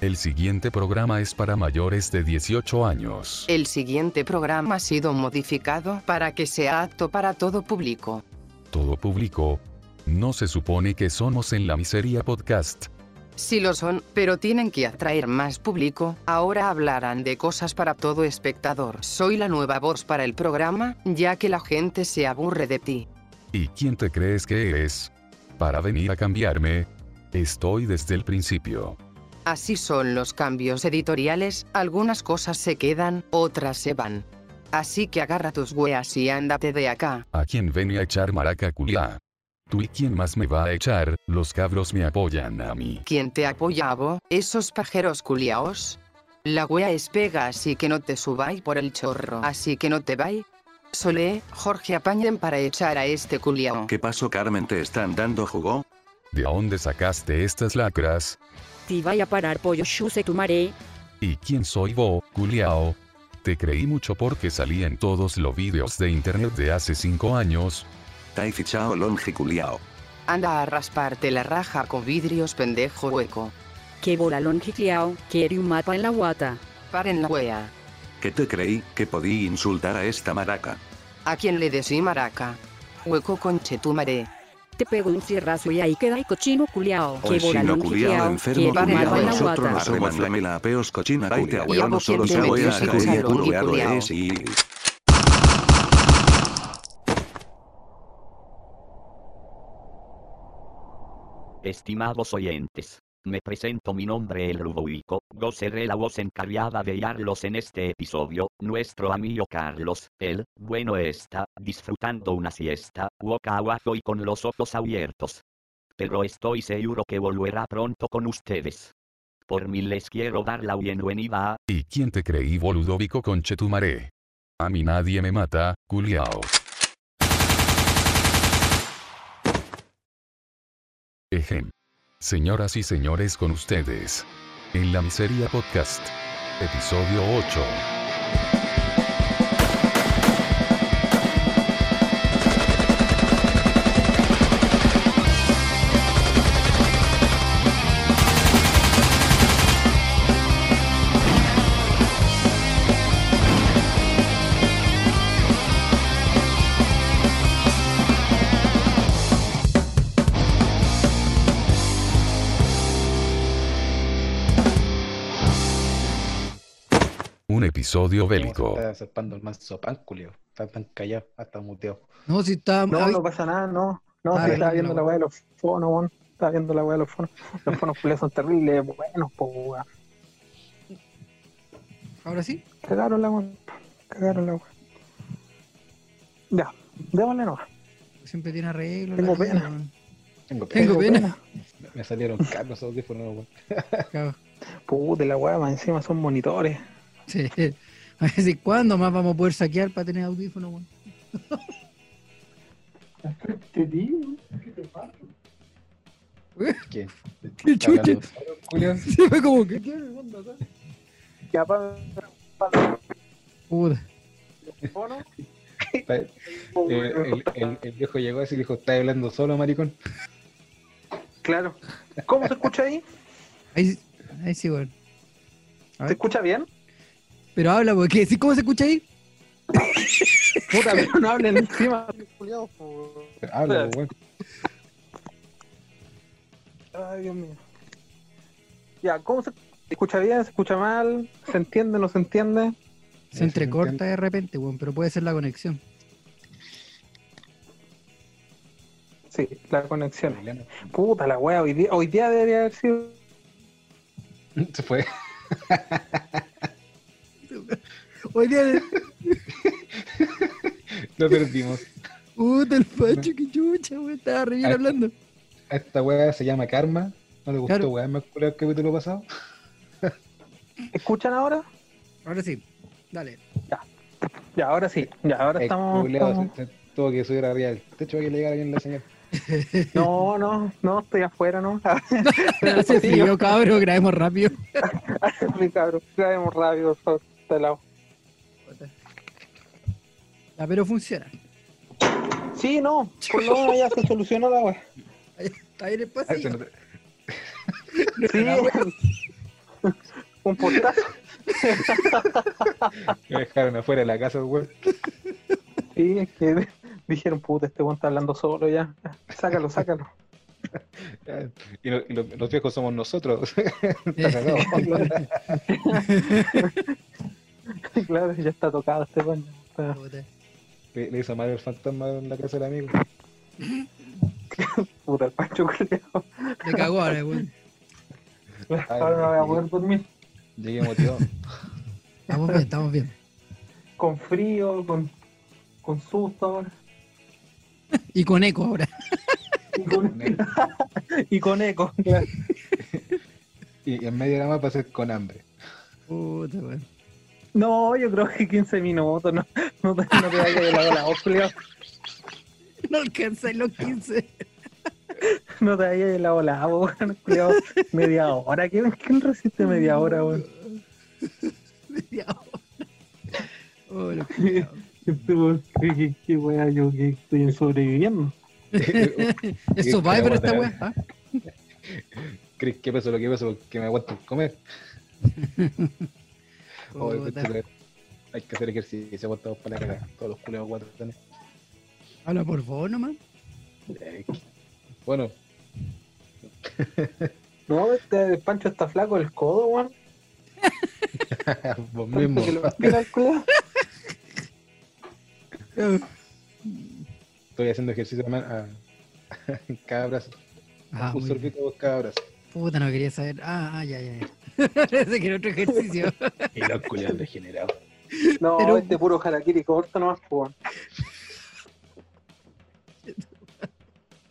El siguiente programa es para mayores de 18 años. El siguiente programa ha sido modificado para que sea apto para todo público. Todo público. No se supone que somos en la miseria podcast. Sí lo son, pero tienen que atraer más público. Ahora hablarán de cosas para todo espectador. Soy la nueva voz para el programa, ya que la gente se aburre de ti. ¿Y quién te crees que eres? Para venir a cambiarme. Estoy desde el principio. Así son los cambios editoriales, algunas cosas se quedan, otras se van. Así que agarra tus weas y ándate de acá. ¿A quién venía a echar maraca culia? ¿Tú y quién más me va a echar? Los cabros me apoyan a mí. ¿Quién te apoyaba? ¿Esos pajeros culiaos? La wea es pega así que no te subáis por el chorro. Así que no te vais. Solé, Jorge apañen para echar a este culiao. ¿Qué pasó Carmen? ¿Te están dando jugo? ¿De dónde sacaste estas lacras? Vaya a parar pollo chuse tu maré. ¿Y quién soy vos, culiao? Te creí mucho porque salí en todos los vídeos de internet de hace 5 años. Tai fichao longiculiao. Anda a rasparte la raja con vidrios pendejo hueco. Que bola longiquiao, quiere un mapa en la guata. Paren la wea. ¿Qué te creí que podí insultar a esta maraca? ¿A quién le decí maraca? Hueco conche tu maré. Te pego un cierrazo y ahí queda el cochino culiao. Que bola si no culiao enfermo culiao mapa en la nosotros guata. nos arreman la apeos cochina Y abuelo hago no solo se voy a caer culiao. veado es y... Estimados oyentes, me presento mi nombre el Ludovico, yo seré la voz encargada de guiarlos en este episodio, nuestro amigo Carlos, él, bueno está, disfrutando una siesta, boca abajo y con los ojos abiertos. Pero estoy seguro que volverá pronto con ustedes. Por mí les quiero dar la bienvenida a... ¿Y quién te creí boludovico conchetumaré? A mí nadie me mata, culiao. Ejem. Señoras y señores con ustedes. En la miseria podcast. Episodio 8. Un episodio bélico. Está el manso pan, culio. Está tan callado, hasta muteado. No, si está. No, ay, no pasa nada, no. No, Ah, si estaba viendo la la weá de los fonos, weón. Estaba viendo la weá de los fonos. Los fonos culiados son terribles, buenos, po, weón. Ahora sí. Cagaron la weá. Cagaron la weá. Ya, démosle nomás. Siempre tiene arreglo. Tengo la vida, pena. weón. Tengo Tengo pena. Me salieron caros audífonos, weón. Puta, la weá, más encima son monitores. Sí. A ¿cuándo más vamos a poder saquear para tener audífonos, weón? Te ¿qué te pasa? ¿Qué? Qué ¿Está chucha. hablando solo, Julio? Se fue como que. ¿qué onda acá? Ya, para el Puta. eh, el, el- el viejo llegó así y dijo, ¿estás hablando solo, maricón? Claro. ¿Cómo se escucha ahí? Ahí, ahí sí, weón. A ¿Se ver. escucha bien? Pero habla, porque ¿sí? ¿cómo se escucha ahí? Puta, pero no hablen encima. Habla, weón. Ay, Dios mío. Ya, ¿cómo se escucha bien? ¿Se escucha mal? ¿Se entiende? ¿No se entiende? Se entrecorta de repente, weón, pero puede ser la conexión. Sí, la conexión. Puta la wea, hoy día, hoy día debería haber sido. Se fue. Hoy día. Lo perdimos. Puta, el Pacho, que chucha, weón. Estaba re bien Ah. hablando. A esta weá se llama Karma. ¿No le gustó, Claro. weá? ¿Me acuerdo el capítulo pasado? ¿Escuchan ahora? Ahora sí. Dale. Ya, ahora sí. Ya, ahora estamos. estamos- se, se tuvo que subir arriba del techo para que le llegara bien la señal. No, no, no, estoy afuera, ¿no? Hace frío, cabrón, grabemos rápido. Mi cabrón, grabemos rápido, por favor, de lado. Ya, pero funciona. Sí, no, por lo menos ya se solucionó la wea. Está bien el Ah, se pasillo. Sí, Un portazo. Me dejaron afuera de la casa, weón. Sí, es que dijeron, puta, este weón está hablando solo ya. Sácalo, sácalo. Y, lo- y lo- los viejos somos nosotros. Está cagado. claro, ya está tocado este está- Puta. Le, le hizo mal el fantasma en la casa del amigo. Puta, el pancho culiao. Me cagó ahora, weón. Ahora no voy a poder dormir. Llegué motivado. Estamos bien, estamos bien. Con frío, con, con susto ahora. Y con eco ahora. Y con, y con eco. claro. Y en media hora más va a ser con hambre. Puta, weón. No, yo creo que 15 minutos. No, no, te, no te vayas de la voz, culiao. No alcanzáis los 15. No te vayas de la bola, weón. Media hora. ¿Quién, quién resiste media hora, weón? Media hora. Oh, los culiados. Este weón, ¿Qué, qué, qué weá, yo que estoy sobreviviendo? Es Survivor esta weá. ¿ah? ¿Crees que peso lo que peso? Que me aguanto comer. Oh, hay que hacer ejercicio, aguantamos para la cara. Todos los culeos guatones. Habla por vos nomás. Bueno, No, este Pancho está flaco el codo, weón. vos mismo. que lo estira el culiao. Estoy haciendo ejercicio man, a, en cada brazo. Ah, Un sorbito cada brazo. Puta, no quería saber. Ah, ah, ya, ya, ya. Parece que era otro ejercicio. Y los culeos degenerados. No, Pero- este puro harakiri corto nomás, pues.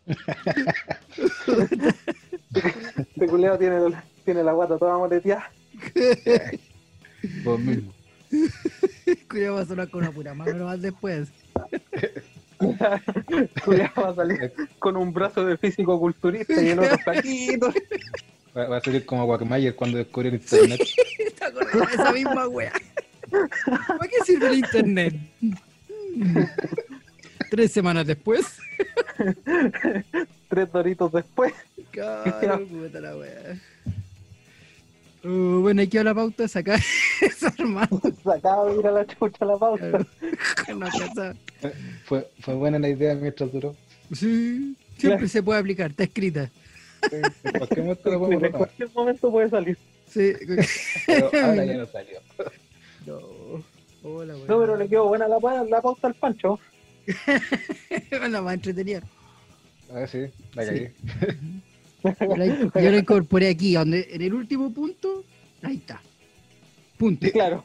Este culiao tiene, tiene la guata toda moreteada. Vos mismo. Cuidado, va a sonar con una pura mano nomás después. Culiao va a salir con un brazo de físico-culturista y el otro flaquito. Va, va a salir como Guacamayer cuando descubrió el internet. ¿Te acordás de esa misma wea? ¿Para qué sirve el internet? Tres semanas después. Tres doritos después. Claro, puta la wea. Uh, bueno, aquí a la pauta sacar esa hermano. Sacado de ir a la chucha la. No alcanza. Fue, fue buena la idea mientras duró. Sí, siempre se puede aplicar, está escrita. En cualquier momento lo podemos En cualquier momento puede salir. Sí. Pero ahora ya no salió. No. Hola. No, pero le quedó buena la, la pauta al Pancho. la más entretenida. Ah, sí, la cagué. Yo la, yo la incorporé aquí, donde, en el último punto, ahí está. Punto. Sí, claro.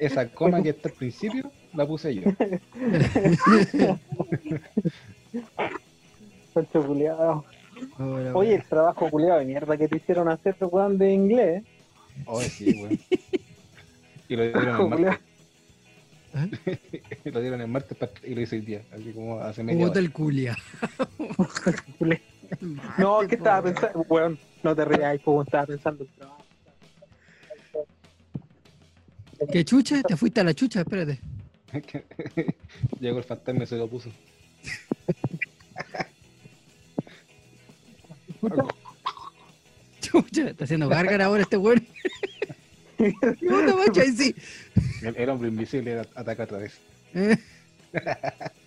Esa coma que está al principio la puse yo. Pancho culiado. Hola, Oye, el trabajo culiado de mierda que te hicieron hacer, weón, de inglés. Oh, sí, güey. Y lo dieron el martes. culiao. lo dieron el martes pa- y lo hice hoy día. Así como hace media Puta el culia. No, ¿qué estaba pensando? Weón, no te rías, pues, estaba pensando el trabajo. ¿Qué chucha? ¿Te fuiste a la chucha? Espérate. Llegó el fantasma y se lo puso. Chucha, está haciendo gárgara ahora este weón. ¿Qué onda, macho? Ahí sí. El, el hombre invisible at- ataca otra vez. Eh.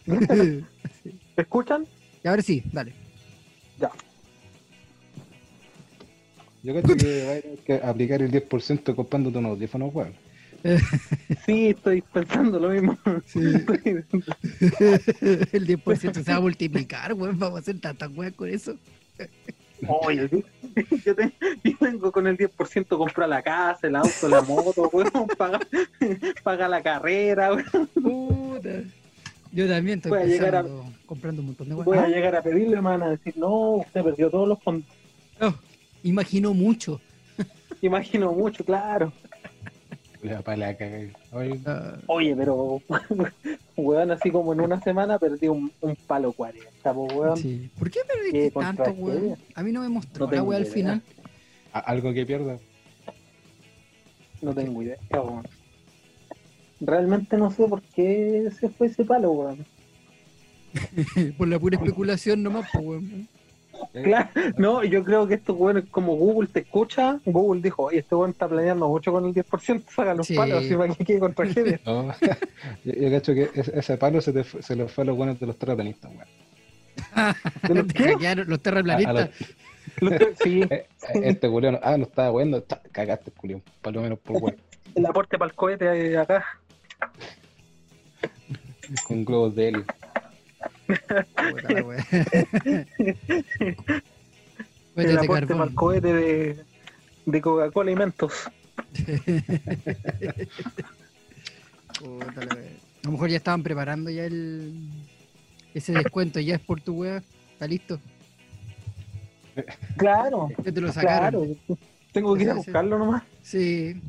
¿Me escuchan? Y ahora sí, dale. Yo creo que va a tener que aplicar el 10% comprándote unos audífonos, weón. Sí, estoy pensando lo mismo. Estoy- El 10% se va a multiplicar, weón. Vamos a hacer tantas weas con eso. Oye, yo, te- yo tengo con el 10% comprar la casa, el auto, la moto, weón, paga, paga la carrera, weón. Puta. Yo también estoy Voy a llegar a- comprando un montón de Voy a weas. llegar a pedirle, van a decir, no, usted perdió todos los fondos. Oh, imagino mucho. Imagino mucho, claro. La caga. Oye, Ah, Oye, pero, weón, así como en una semana perdí un, un palo 40, pues, weón. sí. ¿Por qué perdiste Qué tanto, weón? A mí no me mostró No la wea al final. algo que pierda. No tengo idea, weón. Realmente no sé por qué se fue ese palo, weón. Por la pura especulación nomás, pues, weón. Claro, no, yo creo que estos weones, como Google te escucha, Google dijo, oye, este weón está planeando mucho con el 10%, saca los Sí. palos, así para que quede con tragedia. No, yo, yo cacho que ese, palo se, te fue- se lo fue a los buenos de los terraplanistas, weón. ¿De los los A- a terraplanistas. Los que- Sí, Eh, eh, Este culiao, ah, no estaba ta- cagaste, culiao, por lo menos por weón, el aporte para el cohete ahí acá. con globos de helio. Puta la wea. El aporte para el carbón. cohete de, de Coca-Cola y Mentos. Puta la wea. A lo mejor ya estaban preparando ya el ese descuento, ya es por tu wea. Está listo. Claro, Ya te lo sacaron. claro. Tengo que ir a buscarlo nomás. Sí.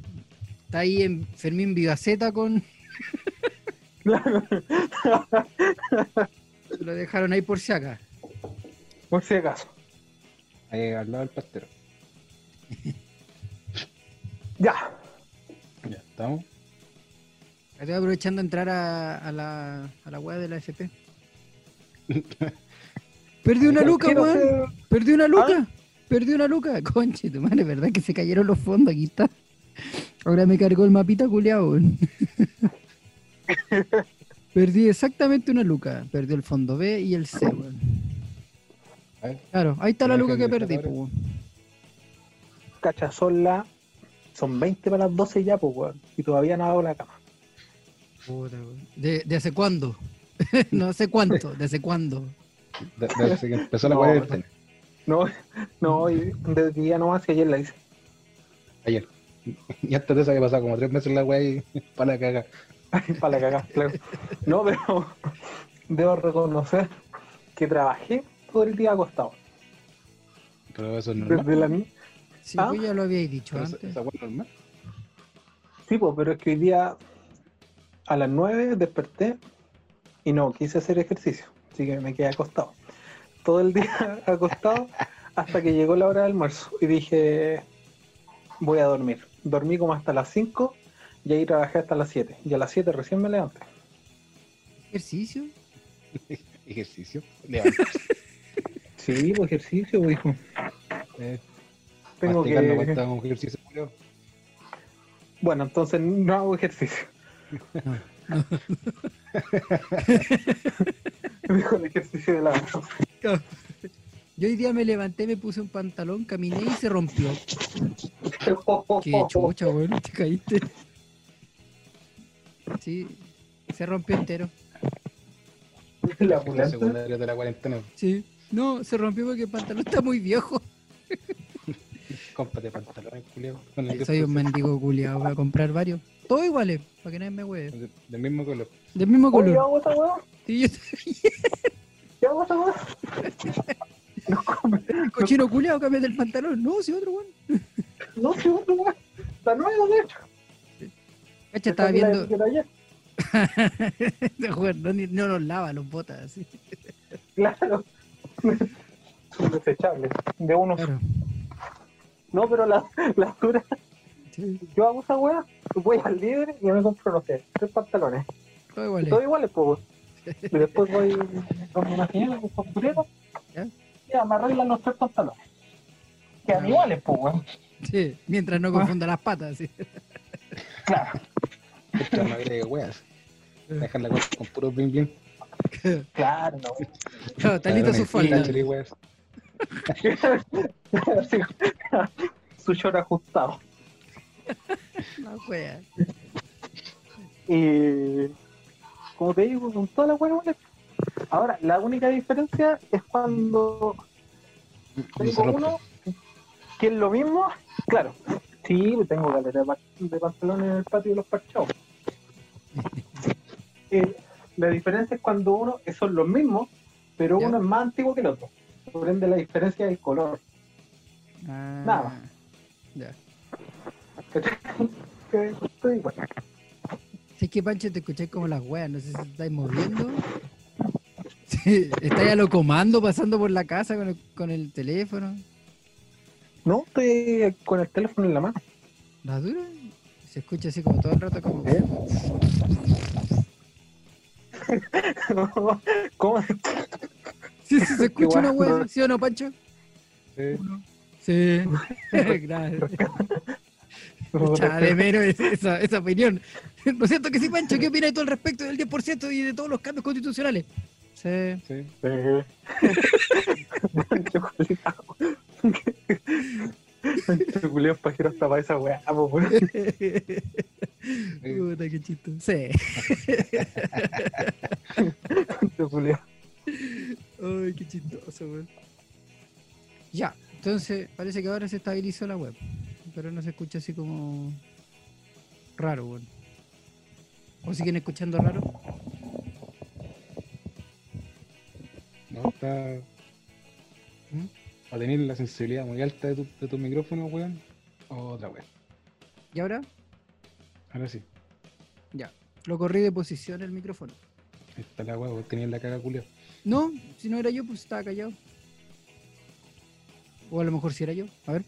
Está ahí en Fermín Vivaceta con. Claro, Lo dejaron ahí por si acá. por si acaso. Ahí al lado del pastero. Ya. Ya, estamos. Estoy aprovechando a entrar a, a la, a la web de la FP. Perdí una luca, weón. ser- Perdí una luca. Perdí una luca. Conche, tu madre, ¿verdad que se cayeron los fondos? Aquí está. Ahora me cargó el mapita culiao, weón. Perdí exactamente una luca. Perdí el fondo B y el C, weón. Claro, ahí está la luca que perdí, weón. Cacha, son las. Son 20 para las 12 ya, pues, weón. Y todavía no hago la cama. Puta, weón. ¿De, ¿De hace cuándo? no sé cuánto, ¿de hace cuándo? De- Desde que empezó la No, cuarentena. No, no, desde que ya no más, y ayer la hice. Ayer. Y antes de eso había pasado como tres meses la weá y para la caga. para la cagada, claro. No, pero debo reconocer que trabajé todo el día acostado. Pero eso es normal. Desde la ni- Sí, ¿Ah? pues ya lo habíais dicho Pero antes. esa weá es normal. Sí, pues, pero es que hoy día a las 9 desperté y no quise hacer ejercicio, así que me quedé acostado. Todo el día acostado hasta que llegó la hora del almuerzo y dije, voy a dormir. Dormí como hasta las 5 y ahí trabajé hasta las 7. Y a las 7 recién me levanté. ¿Ejercicio? Ejercicio. Levantarse. Sí, pues ejercicio, pues, hijo. Eh, Tengo que... cuenta como ejercicio, culiao. Bueno, entonces no hago ejercicio. No. Dijo el ejercicio de la Yo hoy día me levanté, me puse un pantalón, caminé y se rompió. Qué chucha, weón, te caíste. Sí, se rompió entero. La secundaria de la cuarentena. Sí. No, se rompió porque el pantalón está muy viejo. Cómprate pantalones, culiao. Soy un 10%. mendigo culiado, voy a comprar varios. Todos iguales, para que nadie me hueve. De- Del mismo color. Del mismo Oye, ¿yo color. hago esa weá? Sí, yo ¿Yo hago esa weá? No, come. cochino culiado, cambié el pantalón. No, sí, otro weón. No, sí, otra weá. La nueva, de hecho. Cacha, estaba viendo. De weón, no, no los lava, los botas así. Claro. Son desechables. De uno. Claro. No, pero la, la dura. Sí, Yo hago esa weá, voy al líder y me compro, no sé, tres pantalones. todo igual. Todos iguales, pues. Y después voy con una señora con costurero ¿Ya? y me arreglan los tres pantalones. Quedan Ah. iguales, pues, weón. Sí, mientras no confunda las patas. Sí. Claro. Esta no agrega weas. Dejar la cosa con puro bling bling. Claro, no. Claro, está lista su falda. Su short ajustado. La wea. Y como te digo, con toda la buena buena. Ahora, la única diferencia es cuando tengo uno que es lo mismo. Claro, sí, tengo caleta de, pa- de pantalones en el patio de los parchados. Eh, la diferencia es cuando uno son los mismos, pero Ya. uno es más antiguo que el otro. Por ende, la diferencia es el color. Ah, Nada. Ya. Que estoy igual. Si es que Pancho te escuché como las weas, no sé si te estáis moviendo. Sí, estáis a lo comando pasando por la casa con el, con el teléfono. No, estoy con el teléfono en la mano. ¿La dura? Se escucha así como todo el rato como. ¿Eh? ¿Cómo? Sí, sí, se escucha una así, ¿sí o no, Pancho? Sí. Sí. Gracias. De menos esa, esa opinión. Lo siento que sí, Pancho. ¿Qué opinas tú al respecto del 10% y de todos los cambios constitucionales? Sí. Sí. Pancho Pancho culiao pajero hasta para esa weá, po, weón. Puta, qué chistoso. Sí. Pancho culiao. Ay, qué chistoso, weón. Ya, entonces parece que ahora se estabilizó la web. Pero no se escucha así como raro, weón. ¿O siguen escuchando raro? No, está. ¿Mm? A tener la sensibilidad muy alta de tu, de tu micrófono, weón. Otra weón. ¿Y ahora? Ahora sí. Ya. Lo corrí de posición el micrófono. Ahí está la weón, tenía la caga culia. No, si no era yo, pues estaba callado. O a lo mejor si era yo. A ver.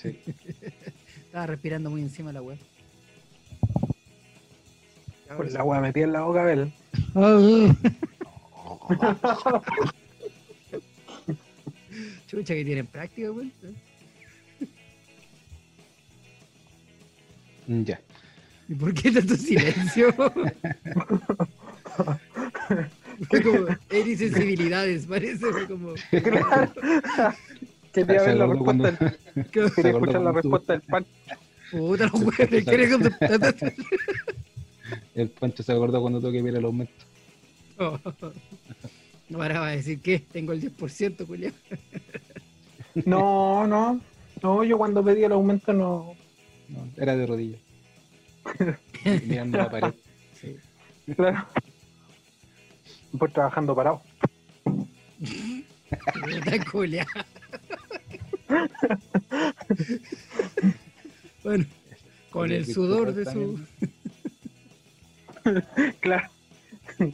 Sí. Estaba respirando muy encima la web. Con la weá metida en la boca, Abel. Chucha que tienen práctica, weón. Mm, Ya. ¿Y por qué tanto silencio? Fue como Eri sensibilidades, parece, fue como. Quería ver la respuesta del, ¿Qué- Se quería escuchar la respuesta del pan. Puta los weones, ¿qué que- El Pancho se acordó cuando tuve que ver el aumento. No, ahora va a decir que tengo el 10%, Julián. No, no. No, yo cuando pedí el aumento no. No, era de rodillas. Mirando la pared. Sí. Claro. Pues trabajando parado. Julián. Bueno, con el sudor de su. Claro.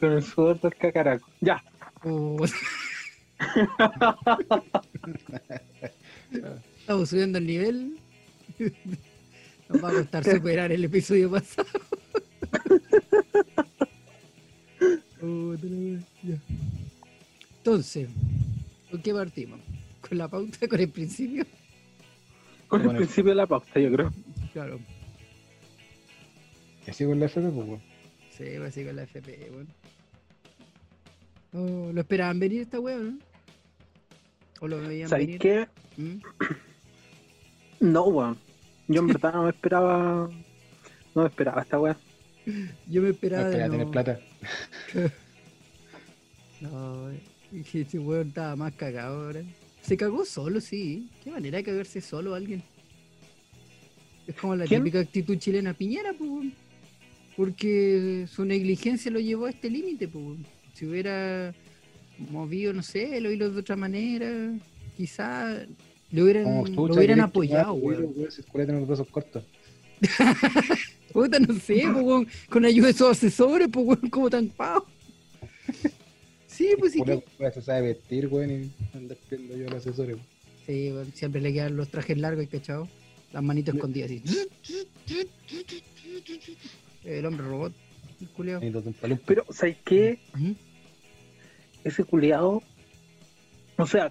Con el sudor del cacaraco. Ya. Estamos subiendo el nivel. Nos va a costar superar el episodio pasado. Entonces, ¿con qué partimos? ¿Con la pauta? ¿Con el principio? Con el Bueno. principio de la pauta, yo creo. Claro. Y así con la FP, pues. Sí, va así con la FP, weón. Oh, ¿Lo esperaban venir esta wea, no? ¿O lo veían ¿Sabes venir? qué? ¿Mm? No, weón. Yo en verdad no me esperaba. No me esperaba esta weá. Yo me No esperaba de no... tener plata. No, ese weón estaba más cagado ahora. Se cagó solo, sí. Qué manera de cagarse solo alguien. Es como la ¿Quién? típica actitud chilena Piñera, pues. weón. Porque su negligencia lo llevó a este límite, pues. Si hubiera movido, no sé, los hilos de otra manera, quizás le hubieran, Como lo hubieran apoyado, weón. los brazos cortos. Puta, no sé, pues, weón, con ayuda de esos asesores, pues, weón, como tan pavo. Sí, pues sí. Que- se sabe vestir, weón, y anda espiando yo a los asesores. weón. Sí, weón, siempre le quedan los trajes largos y cachado. Las manitos escondidas así. El hombre robot, el. Pero, ¿sabes qué? Ujú. Ese culiado. O sea,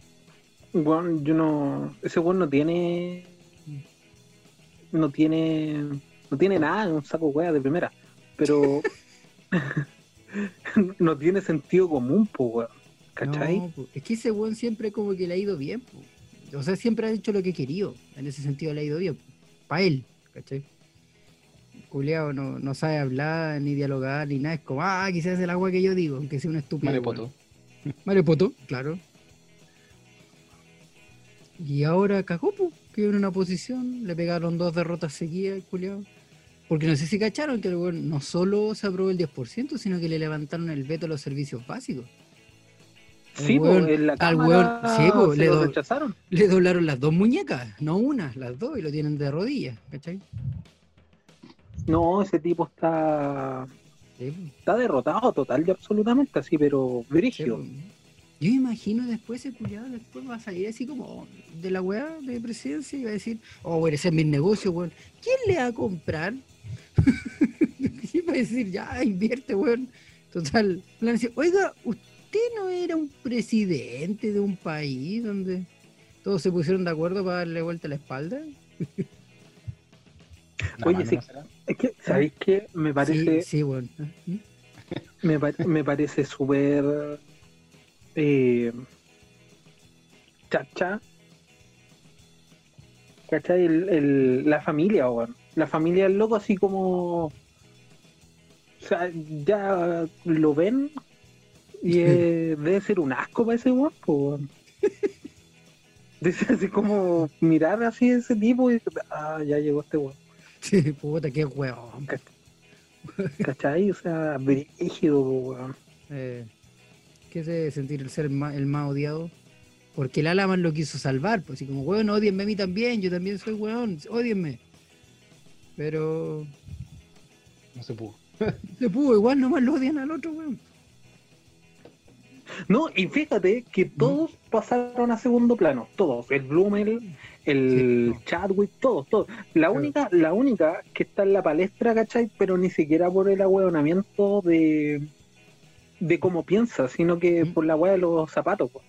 weón, yo no. Ese weón no tiene. No tiene. No tiene nada, es un saco wea de primera. Pero. no tiene sentido común, pues, weón. ¿Cachai? No, po, es que ese weón siempre como que le ha ido bien. po. O sea, siempre ha hecho lo que querido. En ese sentido le ha ido bien. Para él, ¿cachai? Culeado no, no sabe hablar, ni dialogar, ni nada. Es como, ah, quizás es el agua que yo digo, aunque sea un estúpido. Marepoto. Weón. Marepoto, claro. Y ahora cagó, po, quedó en una posición, le pegaron dos derrotas seguidas, culiado. Porque no sé si cacharon que el weón no solo se aprobó el 10%, sino que le levantaron el veto a los servicios básicos. El Sí, weón- pues, en la al weón- sí, po, se le do- rechazaron. Le doblaron las dos muñecas, no una, las dos, y lo tienen de rodillas, ¿cachai? No, ese tipo está. Está derrotado total y absolutamente así, pero brígido. po. Yo imagino después ese culiado después va a salir así como de la weá de presidencia y va a decir, oh, bueno, ese es mi negocio, weón. ¿Quién le va a comprar? y va a decir, ya, invierte, weón. Total, van a decir, oiga, usted no era un presidente de un país donde todos se pusieron de acuerdo para darle vuelta a la espalda. Oye, sí. Es que, ¿sabéis qué? Me parece, Sí, sí, bueno. ¿Mm? me, pa- me parece súper eh, chacha. ¿Cachai? El, el- la familia, weón. La familia del loco así como... O sea, ya lo ven y eh, debe ser un asco para ese weón, po, weón. Dice así como mirar así a ese tipo y ah, ya llegó este weón. Sí, puta, qué weón. ¿Cachai? O sea, brígido, weón. Eh, ¿Qué se debe sentir el ser ma- el más odiado? Porque el Alaman lo quiso salvar, pues así como, weón, odienme a mí también, yo también soy weón, odienme. Pero No se pudo. se pudo, igual nomás lo odian al otro, weón. No, y fíjate que todos pasaron a segundo plano, todos, el Blumel, el Sí. Chadwick, todos, todos. La única, la única que está en la palestra, ¿cachai? Pero ni siquiera por el ahueonamiento de de cómo piensa, sino que por la hueá de los zapatos, po.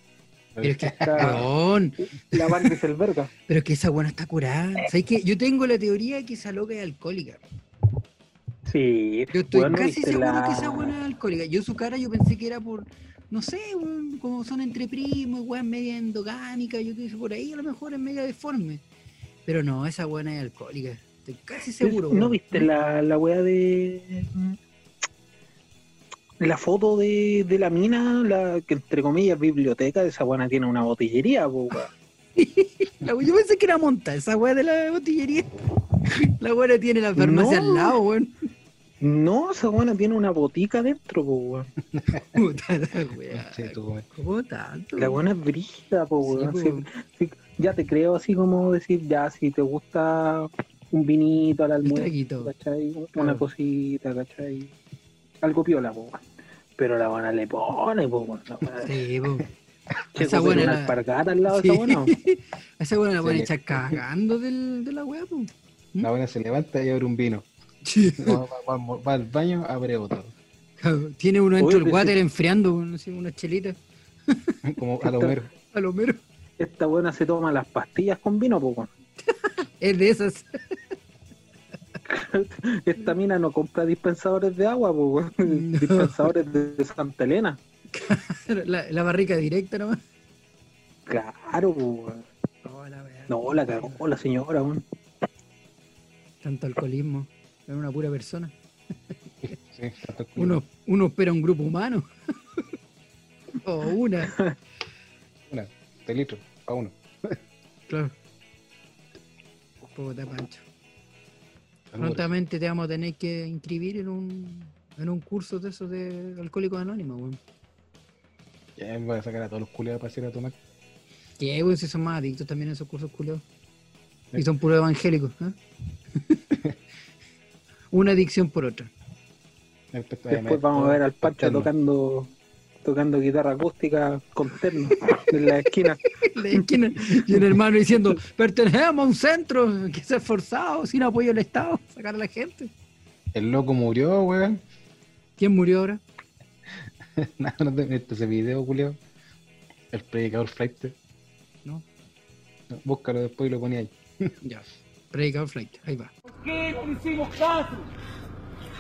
Pero es que, Está- la Van Rieselberga. pero es que esa buena está curada. Yo tengo la teoría que esa loca es alcohólica. Sí, Yo estoy weón, ¿no casi seguro la- que esa buena es alcohólica. Yo su cara yo pensé que era por, no sé, weón, como son entre primos, weón, media endogámica, yo dije por ahí a lo mejor es media deforme. Pero no, esa buena es alcohólica. Estoy casi seguro. ¿No weón. viste la, la wea de. La foto de, de la mina, la que entre comillas biblioteca, esa buena tiene una botillería, po, weón. Yo pensé que era monta, esa weá de la botillería. La buena tiene la farmacia No. al lado, weón. No, esa buena tiene una botica dentro, po, weón. Puta la weá. La buena es brígida, po, Sí, weón. po. Sí, sí, ya te creo así como decir, ya, si te gusta un vinito al almuerzo. ¿cachai? Una Claro. cosita, ¿cachai? Algo piola, po, weón. Pero la buena le pone, po, weón. Sí, po. Esa buena una la- alpargata al lado Sí. de esa buena. Esa buena la pueden echar cagando del, de la weá, po. La buena se levanta y abre un vino. Sí. Va, va- va- va al baño, abre otro. Tiene uno dentro del water sí. enfriando, weón, así, una chelita. Como a lo mero. A lo mero. Esta buena se toma las pastillas con vino, po, weón. Es de esas. Esta mina no compra dispensadores de agua. No. Dispensadores de Santa Elena. La, la barrica directa nomás. Claro, po, weón. Oh, la weá. No, la cagó la señora, weón. Tanto alcoholismo. Es una pura persona. Sí. Uno, uno espera un grupo humano. o una. Una, de litro, a uno. Claro. Puta Pancho. Prontamente te vamos a tener que inscribir en un, en un curso de esos de Alcohólicos Anónimos, weón. Ya me voy a sacar a todos los culiados para ir a tomar. Que, weón, si son más adictos también a esos cursos culiados. Y son puros evangélicos, ¿eh? Una adicción por otra. Después, vamos a ver al Pancho tocando tocando guitarra acústica con terno en la esquina. En la esquina, y un hermano diciendo, pertenecemos a un centro que se ha esforzado sin apoyo del Estado, sacar a la gente. El loco murió, weón. ¿Quién murió ahora? Nada, no te ese video, culiao. El predicador flight. No. No, Búscalo después y lo ponía ahí. Ya. Predicador Flight, ahí va. Qué le hicimos caso?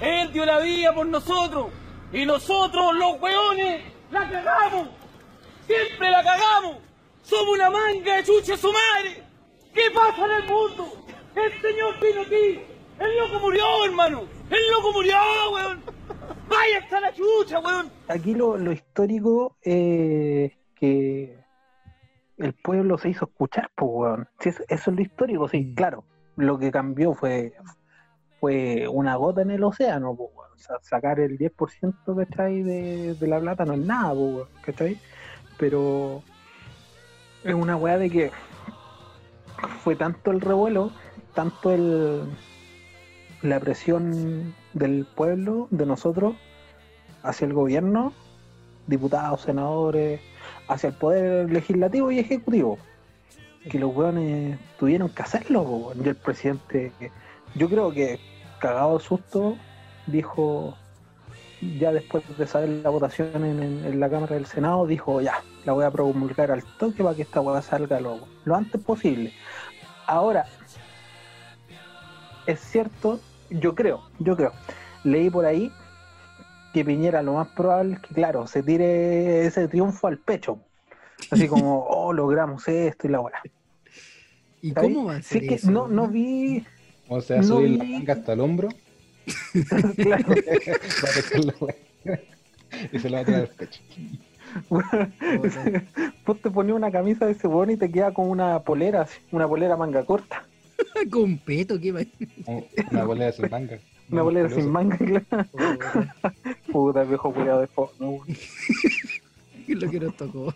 Él dio la vida por nosotros y nosotros, los hueones, la cagamos. Siempre la cagamos. Somos una manga de chucha su madre. ¿Qué pasa en el mundo? El Señor vino aquí. El loco murió, hermano. El loco murió, weón. Vaya hasta la chucha, weón. Aquí lo, lo histórico es que el pueblo se hizo escuchar, pues, weón. Sí, eso, eso es lo histórico, sí, claro. Lo que cambió fue fue una gota en el océano, weón. O sea, sacar el 10% ¿cachai? De, de la plata no es nada, weón, ¿cachai? Pero es una weá de que fue tanto el revuelo, tanto el la presión del pueblo, de nosotros, hacia el gobierno, diputados, senadores, hacia el poder legislativo y ejecutivo, que los weones tuvieron que hacerlo, y el presidente, yo creo que cagado de susto, dijo, ya después de saber la votación en la Cámara del Senado, dijo ya, la voy a promulgar al toque para que esta hueá salga lo, lo antes posible. Ahora, es cierto, yo creo, yo creo, leí por ahí que Piñera lo más probable es que, claro, se tire ese triunfo al pecho. Así como, oh, logramos esto y la weá. ¿Y ¿Está cómo va a Sí, ser es que eso? no, no vi. O sea, No subir la vi- manga hasta el hombro claro, la weá. Y se la va a traer al pecho. Vos te ponías una camisa de ese y te queda con una polera, así, una polera manga corta. Con peto, ¿qué va? Un- Una bolera sin manga. Una polera sin manga, claro. Puta, viejo culiado de fondo, weón. ¿Qué es lo que nos tocó?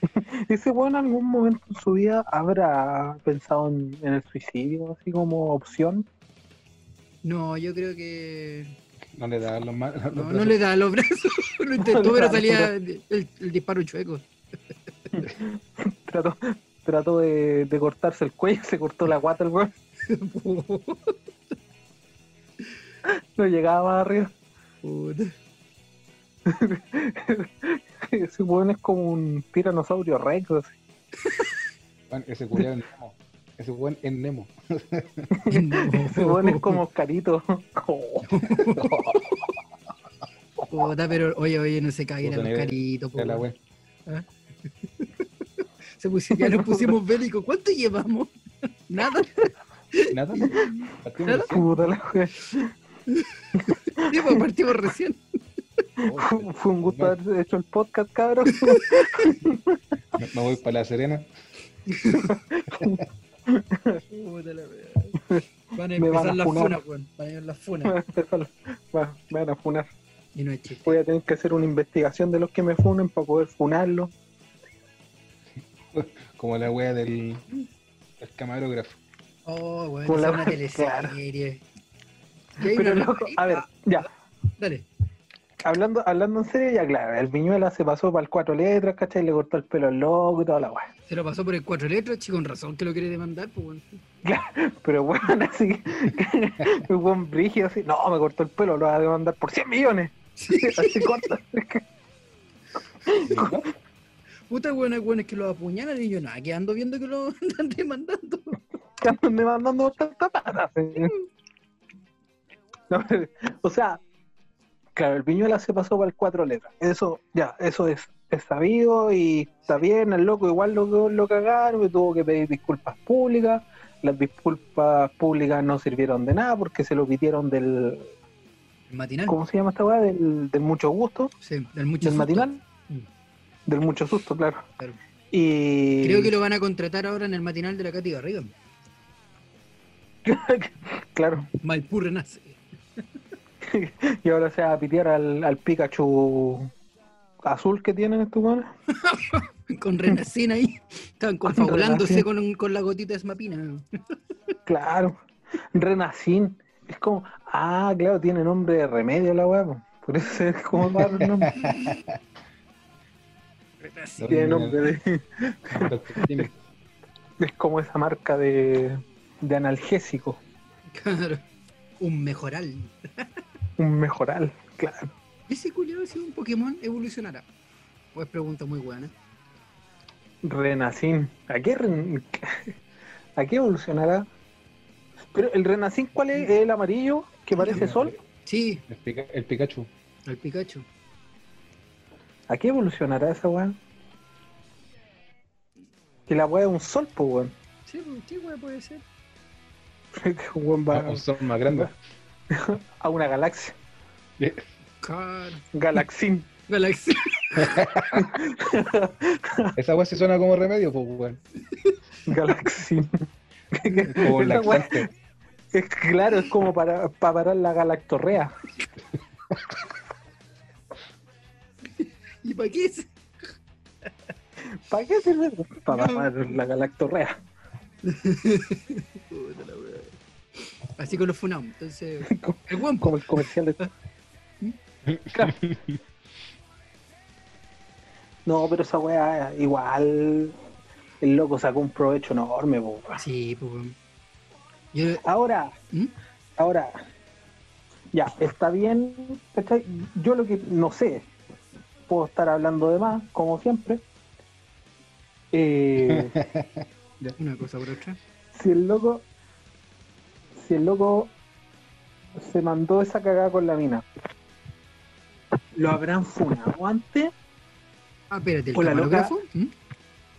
Ese weón en algún momento en su vida habrá pensado en, en el suicidio, así como opción. No, yo creo que. No le da los No, brazos. no le da los brazos. Lo intentó, pero salía el, el disparo chueco. Trató, trató de, de cortarse el cuello, se cortó la guata el weón. No llegaba más arriba. Puta. Ese weón es como un tiranosaurio rex. así. Bueno, ese culiado es Nemo. Ese weón es Nemo. Ese weón es como Oscarito. Puta, pero oye, oye, no se caguen a weón. weá. Se pusi- ya nos pusimos bélicos. ¿Cuánto llevamos? Nada. Nada. Partimos Nada. recién. Puta la wea. Sí, pues partimos recién. Fue un gusto haber hecho el podcast, cabrón. Me, me voy para La Serena. Van a Me van empezar a las funar. funas, weón. Van a ir las funas. Va, me van a funar. Y no es chiste. Voy a tener que hacer una investigación de los que me funen para poder funarlo. Como la wea del, del camarógrafo. Oh, weón, la- es una teleserie. Pero loco, a ver, ya. Dale. Hablando, hablando en serio, ya claro, el Viñuela se pasó para el cuatro letras, ¿cachai? Le cortó el pelo al loco y toda la weá. Se lo pasó por el cuatro letras, chico, con razón que lo quiere demandar, pues, weón. Pero bueno, así que un buen brígido así, no, me cortó el pelo, lo va a demandar por 100 millones. Así corta. Puta, weón, hay weones que lo apuñalan y yo nada, que ando viendo que lo andan demandando. que andan demandando tanta plata. sí. No, o sea, claro, el Viñuela se pasó para el cuatro letras. Eso, ya, eso es, es sabido y está bien, el loco igual lo, lo cagaron y tuvo que pedir disculpas públicas. Las disculpas públicas no sirvieron de nada porque se lo pidieron del, El matinal. ¿cómo se llama esta weá? Del, del mucho gusto, Sí, del mucho del susto. matinal. Mm. Del mucho susto, claro. Claro. Y Creo que lo van a contratar ahora en el matinal de la Katy Garriga. claro. Maipú renace. Y ahora se va a pitear al, al Pikachu azul que tienen estos weones. Con Renacina ahí. Estaban confabulándose con, con la gotita de Smapina. Claro. Renacín. Es como, ah, claro, tiene nombre de remedio la weá. po. Por eso es como raro el nombre. Tiene nombre de. Es como esa marca de, de analgésico. Claro. Un mejoral. Un mejoral, claro. ¿Ese culiado si un Pokémon evolucionará? Pues pregunta muy buena. Renacín. ¿A qué, ren- ¿A qué evolucionará? Pero el Renacín, ¿cuál es? ¿El amarillo que parece sol? Sí, El, Pica- el Pikachu. al Pikachu. ¿A qué evolucionará esa weá? Que la weá es un sol, pues weón. Sí, pues, ¿qué weá puede ser? Que un weón va Un sol más grande. a una galaxia. Claro. Galaxín. Galaxia. Esa wea sí suena como remedio, pues weón. Galaxín. Como Esa weá es claro, es como para, para parar la galactorrea. ¿Y para qué es? ¿Para qué sirve? Para parar la galactorrea. Así con los funam. Entonces, el guampo. Como el comercial de. Claro. No, pero esa weá, igual. El loco sacó un provecho enorme, po. Sí, pues. weón. Yo, Ahora, ¿Mm? ahora. Ya, está bien, ¿cachai? Yo lo que no sé, puedo estar hablando de más, como siempre. Eh, Una cosa por otra. si el loco, si el loco se mandó esa cagada con la mina, ¿lo habrán funado antes? Ah, espérate, ¿el O la loca- camarógrafo? ¿Mm?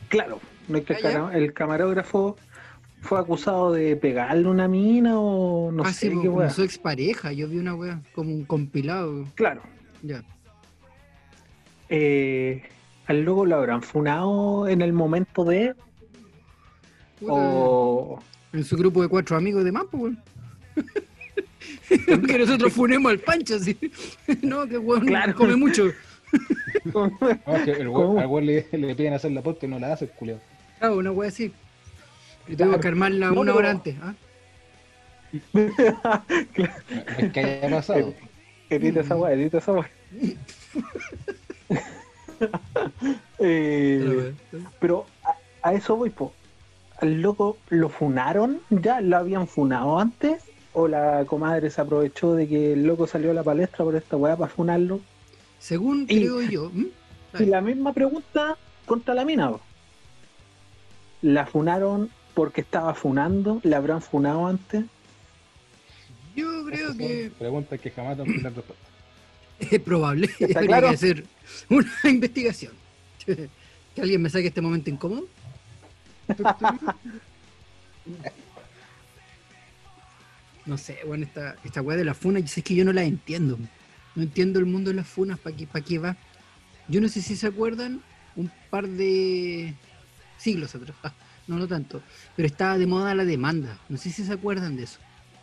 Claro, el, Ah, el camarógrafo fue acusado de pegarle una mina o no ah, sé sí, qué como weá. su expareja. Yo vi una wea, como un compilado. Claro, Ya. eh, al loco lo habrán funado en el momento de Puta, o En su grupo de cuatro amigos de pues, weón. que nosotros funemos al pancho, así. no, que weón Claro. come mucho. No, es que el weón- al weón le, le piden hacer la posta y no la hace, culiao. Claro, una wea así. Y tengo Claro. que armarla No, una pero- hora antes. ¿ah? No es que haya pasado. edita esa weá, edita esa weá. Eh, pero a, a eso voy, po. ¿Al loco lo funaron? ¿Ya lo habían funado antes? ¿O la comadre se aprovechó de que el loco salió a la palestra por esta weá para funarlo? Según Y- creo yo. ¿m? Y la misma pregunta contra la mina. ¿La funaron porque estaba funando? ¿La habrán funado antes? Yo creo Esas que son Preguntas que jamás dan la respuesta. es probable. ¿Está Habría claro? que hacer una investigación. que alguien me saque este momento incómodo. No sé, bueno, esta, esta weá de las funas, sé que yo no la entiendo. No entiendo el mundo de las funas, ¿para qué, pa' qué va? Yo no sé si se acuerdan, un par de siglos atrás, ah, no, no tanto, pero estaba de moda la demanda. No sé si se acuerdan de eso.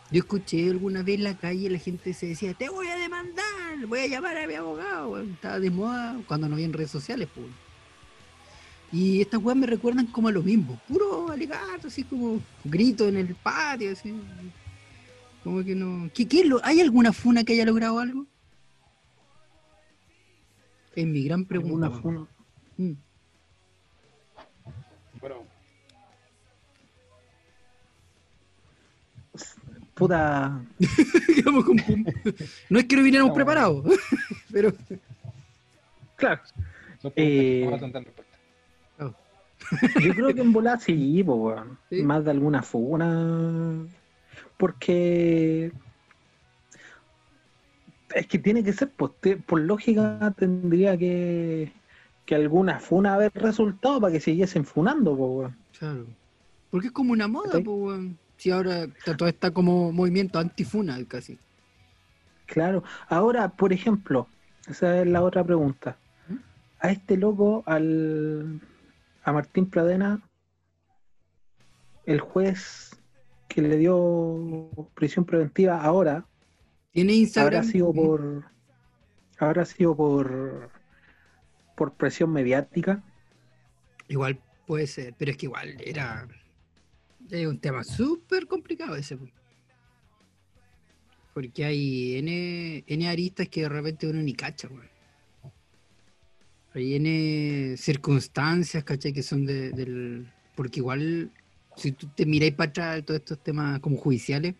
Yo escuché alguna vez en la calle la gente se decía, te voy a demandar, voy a llamar a mi abogado. weón". Estaba de moda cuando no había redes sociales. Pues. Y estas weas me recuerdan como a lo mismo, puro alegato, así como grito en el patio, así. Como que no. ¿Qué, qué lo- ¿Hay alguna funa que haya logrado algo? Es mi gran pregunta. Una funa. Mm. Bueno, Puta. Con. No es que no viniéramos preparados, pero Claro. Eh, Yo creo que en volar sí, po, weón. ¿Sí? Más de alguna funa. Porque. Es que tiene que ser, pues, te- por lógica tendría que. Que alguna funa haber resultado para que siguiesen funando, po, weón. Claro. Porque es como una moda, pues, weón. Si ahora está- todo está como movimiento antifuna casi. Claro. Ahora, por ejemplo, esa es la otra pregunta. ¿Mm? A este loco, al. A Martín Pradena, el juez que le dio prisión preventiva ahora, Tiene Instagram. habrá sido por habrá sido por por presión mediática Igual puede ser, pero es que igual era. Es un tema súper complicado ese. po. Porque hay N, N aristas que de repente uno ni cacha, weón. N circunstancias, ¿cachai? Que son de, del. Porque igual, si tú te miráis para atrás, todos estos temas como judiciales,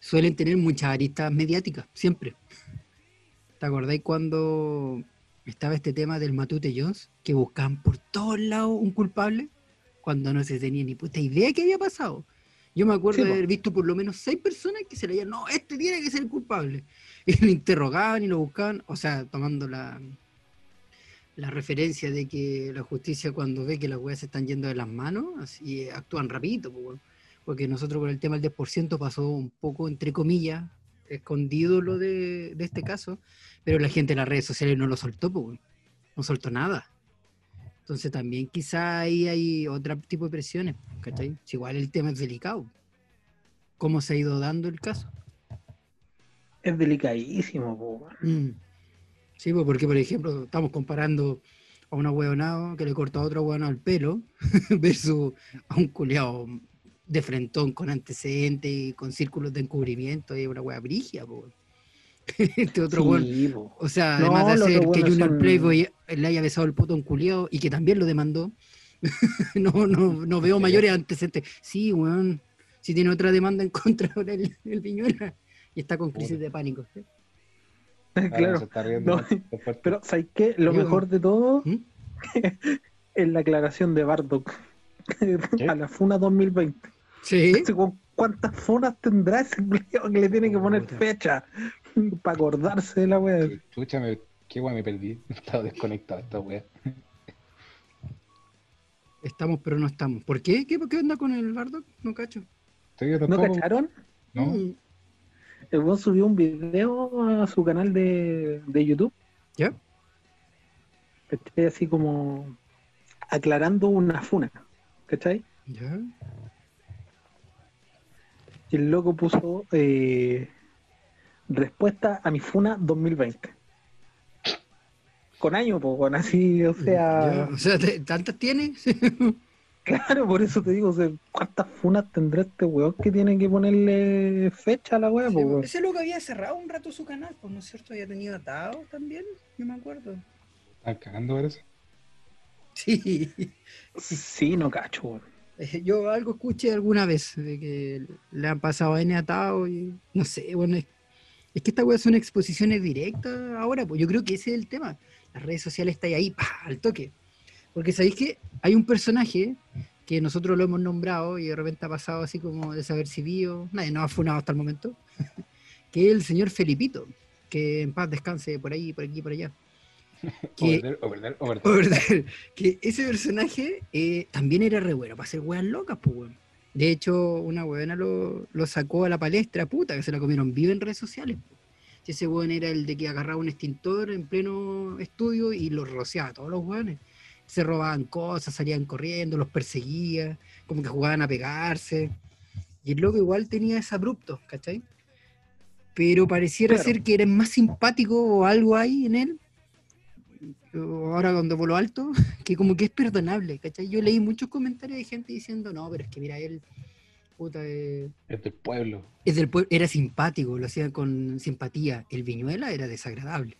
suelen tener muchas aristas mediáticas, siempre. ¿Te acordáis cuando estaba este tema del Matute Jones, que buscaban por todos lados un culpable, cuando no se tenía ni puta idea que había pasado? Yo me acuerdo Sí, de haber visto por lo menos seis personas que se leían, no, este tiene que ser el culpable. Y lo interrogaban y lo buscaban, o sea, tomando la, la referencia de que la justicia cuando ve que las weas se están yendo de las manos, así actúan rapidito, porque nosotros con el tema del 10% pasó un poco, entre comillas, escondido lo de, de este caso, pero la gente en las redes sociales no lo soltó, no soltó nada. Entonces también quizá ahí hay otro tipo de presiones, ¿cachai? Si igual el tema es delicado. ¿Cómo se ha ido dando el caso? es delicadísimo. Mm. Sí, pues porque por ejemplo estamos comparando a una huevonado que le cortó a otro huevonado el pelo versus a un culeado de frentón con antecedentes y con círculos de encubrimiento y una hueá brigia, po. Este otro Sí, o sea, No, además de hacer que hueones Junior son- Playboy le haya besado el un culiao y que también lo demandó, no, no, no veo mayores antecedentes. Sí, weón, si tiene otra demanda en contra ahora el, el Viñuela, Y está con crisis de pánico. ¿sí? Claro. se está riendo No. Pero, ¿sabes qué? Lo Yo- mejor de todo ¿Mm? es la aclaración de Bardock a la FUNA 2020. Sí. Weón, ¿Cuántas funas tendrá ese que le tiene que poner Puta. fecha para acordarse de la wea? Chucha, me- qué guay me perdí. Estaba desconectado esta wea. Estamos, pero no estamos. ¿Por qué? ¿Qué, qué onda con el Bardock? No cacho. ¿No cacharon? No. Mm, El weón subió un video a su canal de, de YouTube, ¿Ya? ¿cachai? Así como aclarando una funa, ¿cachai? ¿Ya? Y el loco puso eh, respuesta a mi funa 2020. Con año, pues, con así, o sea, Ya, O sea, ¿te- ¿tantas tienes? claro, por eso te digo, o sea, ¿cuántas funas tendrá este weón que tiene que ponerle fecha a la wea, po, weón? Ese loco había cerrado un rato su canal, pues no es cierto, había tenido atado también, yo me acuerdo. Están cagando por eso. Sí, Sí, no cacho, weón. Yo algo escuché alguna vez de que le han pasado a N atado y no sé, bueno, es, es que esta weá son exposiciones directas ahora, pues yo creo que ese es el tema. Las redes sociales están ahí, ¡pah! al toque. Porque sabéis que hay un personaje que nosotros lo hemos nombrado y de repente ha pasado así como desapercibido, nadie nos ha funado hasta el momento, que es el señor Felipito, que en paz descanse por ahí, por aquí, por allá. Que, Overder, overder, overder. o verdad, que ese personaje eh, también era re bueno para hacer weas locas, pues weón. De hecho, una weona lo, lo sacó a la palestra, puta, que se la comieron viva en redes sociales. po. Ese weón era el de que agarraba un extintor en pleno estudio y los rociaba a todos los weones. Se robaban cosas, salían corriendo, los perseguía, como que jugaban a pegarse. Y el loco igual tenía ese abrupto, ¿cachai? Pero pareciera Claro. ser que era más simpático o algo ahí en él. Ahora cuando voló alto, que como que es perdonable, ¿cachai? Yo leí muchos comentarios de gente diciendo, no, pero es que mira, él, puta, eh, Es del pueblo. es del pueblo, era simpático, lo hacía con simpatía. El Viñuela era desagradable.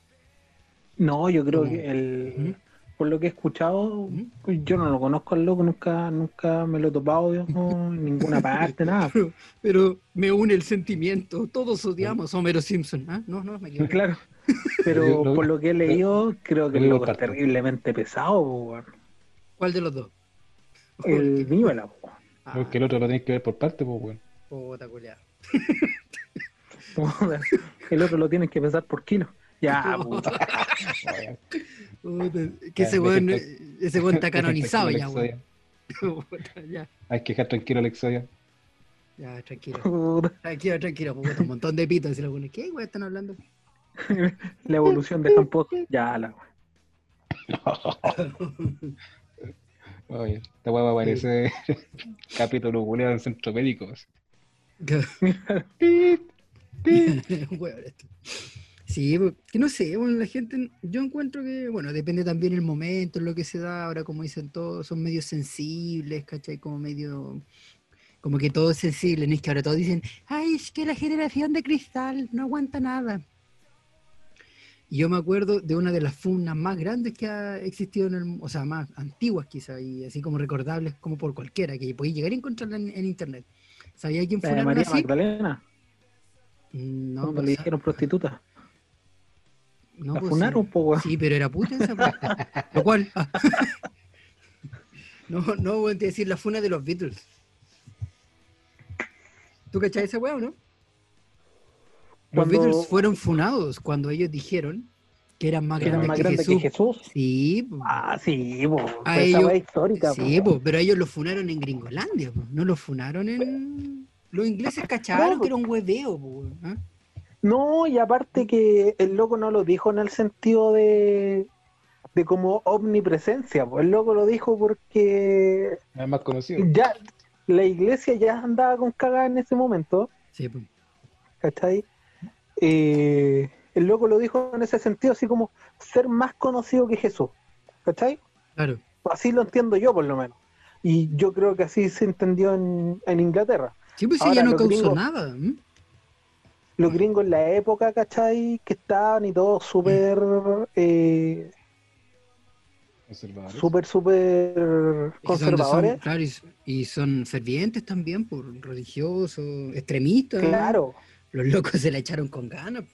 No, yo creo Como- que el. Por lo que he escuchado, pues yo no lo conozco al loco, nunca, nunca me lo he topado en ninguna parte, nada. Pero, pero me une el sentimiento, todos odiamos a Homero Simpson. ¿ah? No, no, me equivoqué. Claro. Pero por lo que he leído, creo que el lo loco es terriblemente pesado, weón. ¿Cuál de los dos? el Viñuela. po. Ah, Porque el otro lo tenés que ver por parte, pues, weón. puta culiao. El otro lo tienes que pesar por kilo. Ya, puta. Que ese Ya, weón, ese weón está canonizado ya, weón. Hay que dejar tranquilo al Exodia. ya, tranquilo. Tranquilo, tranquilo, puta, un montón de pitos. Y los weones, ¿qué weón están hablando? La evolución de Campos. Ya, la Oye, esta weá va a aparecer capítulo culiado en centro. Weón, esto. Sí, pues, que no sé, bueno, la gente, yo encuentro que, bueno, depende también el momento, lo que se da, ahora como dicen todos, son medios sensibles, ¿cachai? Como medio, como que todo es sensible, ¿no? Es que ahora todos dicen, ay, es que la generación de cristal no aguanta nada. Y yo me acuerdo de una de las funas más grandes que ha existido en el, o sea, más antiguas quizá, y así como recordables como por cualquiera, que podéis llegar a encontrarla en, en internet. ¿Sabía quién funaron María así? Magdalena, No, cuando pues, le dijeron prostituta. No, la pues, funaron, sí. po, weón. Sí, pero era puta esa puta. Lo cual. no, no, voy a decir la funa de los Beatles. ¿Tú cachai esa weá o no? Los Cuando- Beatles fueron funados cuando ellos dijeron que eran más Que grandes más que, grande Jesús. que Jesús. Sí, po. Ah, sí, po. A esa ellos- histórica, sí, po. pero ellos lo funaron en Gringolandia, no lo funaron en... Los ingleses cacharon No, que era un hueveo, po, ¿ah? No, y aparte que el loco no lo dijo en el sentido de, de como omnipresencia, pues el loco lo dijo porque No es más conocido. ya la iglesia ya andaba con cagada en ese momento, Sí, po. ¿cachai? Eh, el loco lo dijo en ese sentido, así como ser más conocido que Jesús, ¿cachai? claro. Así lo entiendo yo, por lo menos. Y yo creo que así se entendió en, en Inglaterra. Sí, pues Ahora, ya no causó gringos- nada. Los gringos en la época, ¿cachai? Que estaban y todos súper, eh, Conservadores. súper, súper conservadores. son- claro, y, y son fervientes también, por religiosos, extremistas. Claro. Los locos se la echaron con ganas.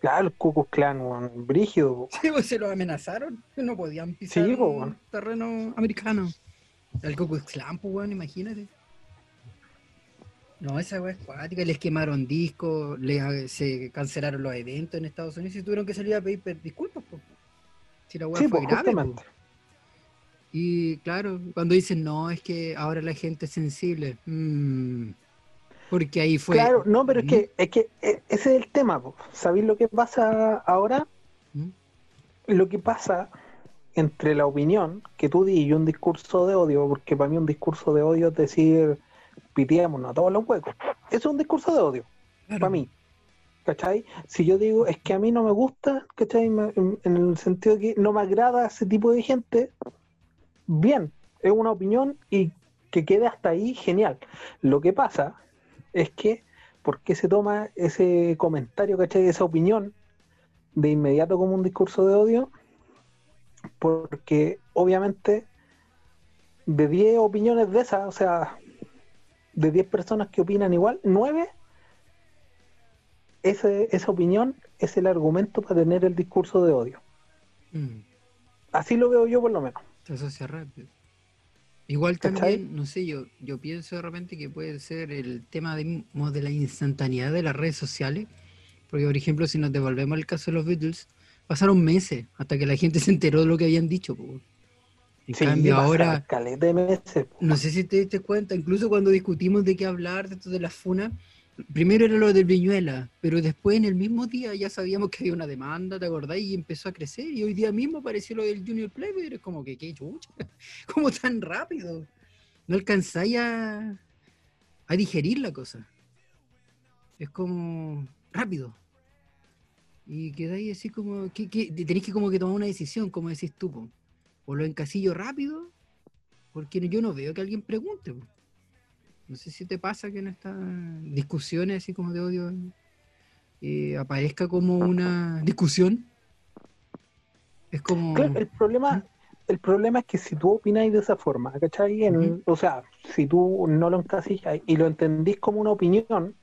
Claro, el Ku Klux Klan, weón, brígido. Sí, pues se los amenazaron. No podían pisar Sí, po, weón. terreno americano. El Ku Klux Klan, pues, weón, imagínate. No, esa weá es cuática. Les quemaron discos, les, se cancelaron los eventos en Estados Unidos y tuvieron que salir a pedir disculpas, pues. Si la weá Sí, fue pues, grave, po. Y claro, cuando dicen, no, es que ahora la gente es sensible. mm, porque ahí fue. Claro, no, pero es que, es que e- ese es el tema. po. ¿Sabéis lo que pasa ahora? ¿Mm? Lo que pasa entre la opinión que tú di y un discurso de odio, porque para mí un discurso de odio es decir, pitiémonos a todos los huecos. Eso es un discurso de odio, Claro. para mí. ¿Cachai? Si yo digo, es que a mí no me gusta, ¿cachai? En el sentido de que no me agrada ese tipo de gente, bien, es una opinión y que quede hasta ahí, genial. Lo que pasa es que, ¿por qué se toma ese comentario, ¿cachai? Esa opinión de inmediato como un discurso de odio? Porque obviamente de 10 opiniones de esas, o sea, de 10 personas que opinan igual, 9, ese, esa opinión es el argumento para tener el discurso de odio. Mm. Así lo veo yo por lo menos. Se asocia rápido. Igual ¿Cachai? también, no sé, yo, yo pienso de repente que puede ser el tema de, la instantaneidad de las redes sociales. Porque, por ejemplo, si nos devolvemos al caso de los Beatles, pasaron meses hasta que la gente se enteró de lo que habían dicho. po. En Sí, cambio, pasa ahora, caleta de meses. no sé si te diste cuenta, incluso cuando discutimos de qué hablar, de esto de la funa, primero era lo del Viñuela, pero después en el mismo día ya sabíamos que había una demanda, ¿te acordás? Y empezó a crecer, y hoy día mismo apareció lo del Junior Playboy, eres como que, qué chucha, como tan rápido. No alcanzáis a, a digerir la cosa. Es como rápido. Y quedáis así como, que, que, tenéis que como que tomar una decisión, como decís tú, po. O lo encasillo rápido, porque yo no veo que alguien pregunte. No sé si te pasa que en estas discusiones así como de odio eh, aparezca como una discusión. Es como... Claro, el problema, el problema es que si tú opináis de esa forma, ¿cachai? En-. O sea, si tú no lo encasillas y lo entendís como una opinión,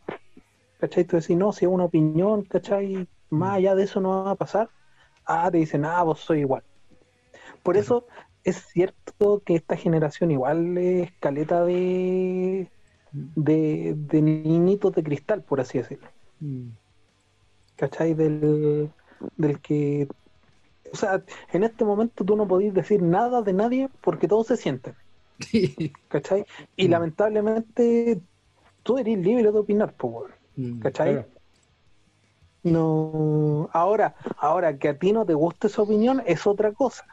¿cachai? Tú decís, no, si es una opinión, ¿cachai? Más allá de eso no va a pasar. Ah, te dicen, ah, vos soy igual. Por eso es cierto que esta generación igual es caleta de, de, de niñitos de cristal, por así decirlo. Mm, ¿cachai? Del, del que, o sea, en este momento tú no podís decir nada de nadie porque todos se sienten. ¿cachai? Y Mm. lamentablemente tú eres libre de opinar, weón, Mm, ¿cachai? Claro. No, ahora, ahora que a ti no te guste esa opinión es otra cosa,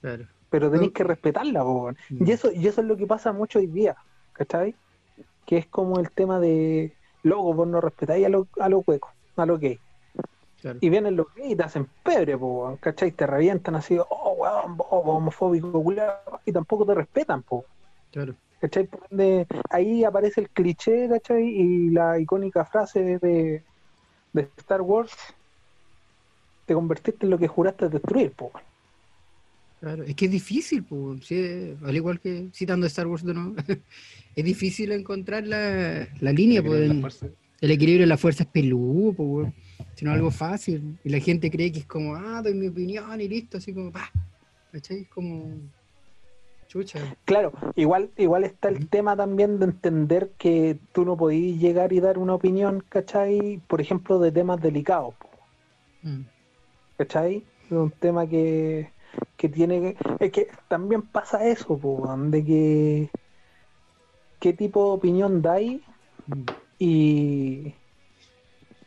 claro. pero tenés No. que respetarla, pues, weón. Mm. Y eso, y eso es lo que pasa mucho hoy día, ¿cachai? Que es como el tema de, loco, vos no respetáis a los a los huecos, a los gays. Claro. Y vienen los gays y te hacen pebre, po, ¿cachai? Te revientan así, oh, weón, vos, homofóbico, y tampoco te respetan, po, Claro. ¿cachai? Por ende, ahí aparece el cliché, ¿cachai? Y la icónica frase de, de Star Wars, te convertiste en lo que juraste destruir, po. Claro, es que es difícil, pues, sí, al igual que citando Star Wars de nuevo, es difícil encontrar la, la línea, pues, La en- fuerza. el equilibrio de la fuerza es peludo, pues, weón. si no es algo fácil, y la gente cree que es como, ah, doy mi opinión y listo, así como, pa, ¿cachai? Es como, chucha, Claro, igual, igual está el tema también de entender que tú no podís llegar y dar una opinión, ¿cachai? Por ejemplo, de temas delicados, po. Mm, ¿cachai? Es un tema que, que tiene que... Es que también pasa eso, po, de que... ¿Qué tipo de opinión dais y...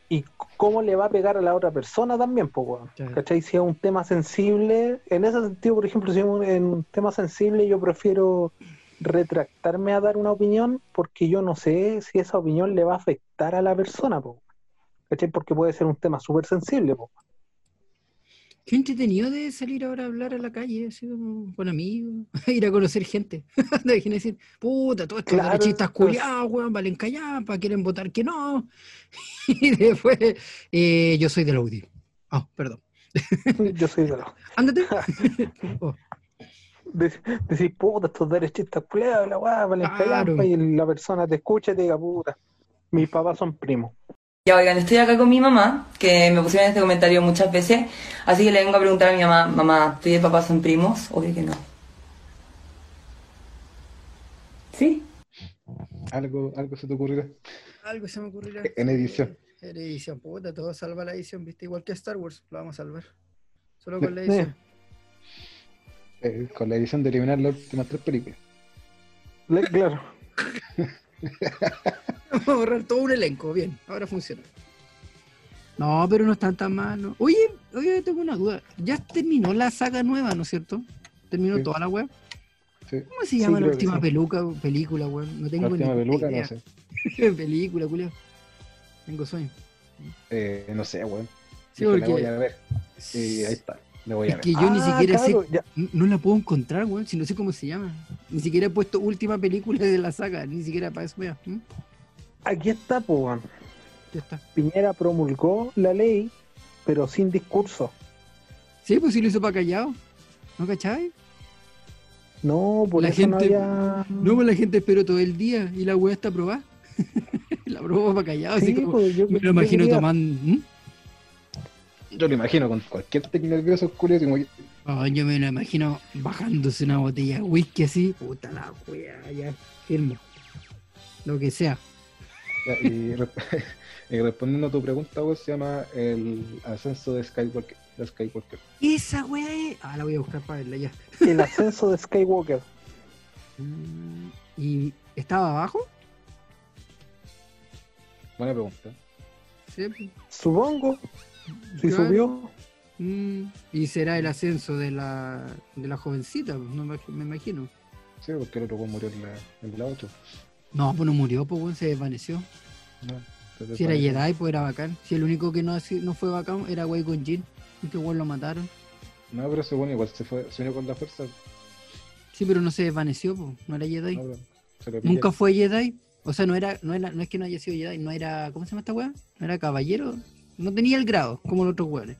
Y cómo le va a pegar a la otra persona también, po. ¿cachai? Si es un tema sensible, en ese sentido, por ejemplo, si es un, en un tema sensible, yo prefiero retractarme a dar una opinión porque yo no sé si esa opinión le va a afectar a la persona, po, ¿cachai? Porque puede ser un tema súper sensible, po. Qué entretenido de salir ahora a hablar a la calle, así como con amigos, ir a conocer gente. De decir, puta, todos estos Claro, derechistas pues. culiados, weón, valen callampa, quieren votar que no. Y después, eh, yo soy de la UDI. Ah, perdón. Yo soy de los... Ándate. Oh, de- decir, puta, estos derechistas culeados, la weá, valen Claro. y la persona te escucha y te diga, puta, Mis papás son primos. Ya oigan, estoy acá con mi mamá, que me pusieron este comentario muchas veces, así que le vengo a preguntar a mi mamá, mamá, ¿tú y el papá son primos? Obvio que no. ¿Sí? Algo, algo se te ocurrirá. Algo se me ocurrirá. En edición. En edición, puta, todo salva la edición, viste, igual que Star Wars, lo vamos a salvar. Solo con la edición. Eh, con la edición de eliminar las últimas tres películas. Le- claro. Vamos a borrar todo un elenco, bien, ahora funciona. No, pero no están tan mal. ¿no? Oye, oye, tengo una duda. Ya terminó la saga nueva, ¿no es cierto? Terminó Sí. toda la web. Sí. ¿Cómo se llama la última sí. peluca, película, weón? No tengo La última ni peluca, idea. no sé. película, culiao. Tengo sueño. Eh, no sé, weón. Sí, porque- La voy a ver. Y ahí está. La voy a Es ver. que yo ni Ah, siquiera claro, sé. ya. No la puedo encontrar, weón, si no sé cómo se llama. Ni siquiera he puesto última película de la saga, ni siquiera para eso. ¿Mm? Aquí está, pues, está. Piñera promulgó la ley, pero sin discurso. Sí, pues sí lo hizo para callado. ¿No cachai? No, por La eso no gente- había. No, pues la gente esperó todo el día y la weá está aprobada. la aprobó para callado, así Sí, como. pues, yo- Me yo lo imagino quería- tomando. Yo lo imagino con cualquier nervioso culiao, como Ah, yo me lo imagino bajándose una botella de whisky así. Puta la weá, ya. Firme. Lo que sea. Ya, y, re- y respondiendo a tu pregunta, se llama el ascenso de Skywalker. De Skywalker. Esa weá es. Ah, la voy a buscar para verla ya. El ascenso de Skywalker. Mm, ¿Y estaba abajo? Buena pregunta. Sí. pues. Supongo. Si Claro. subió. Mm, y será el ascenso de la, de la jovencita, pues, no me, me imagino. Sí, porque el otro murió en la, en la 8. No, pues no murió, pues se desvaneció. No, se Si era. Jedi, pues era bacán. Si el único que no, no fue bacán era Wei con Jin, que weón lo mataron. No, pero ese weón igual se fue, se unió con la fuerza. Sí, pero no se desvaneció, pues, no era Jedi. No, Nunca fue Jedi. O sea, no era, no era, no es que no haya sido Jedi, no era, ¿cómo se llama esta weá? No era caballero, no tenía el grado, como los otros weones.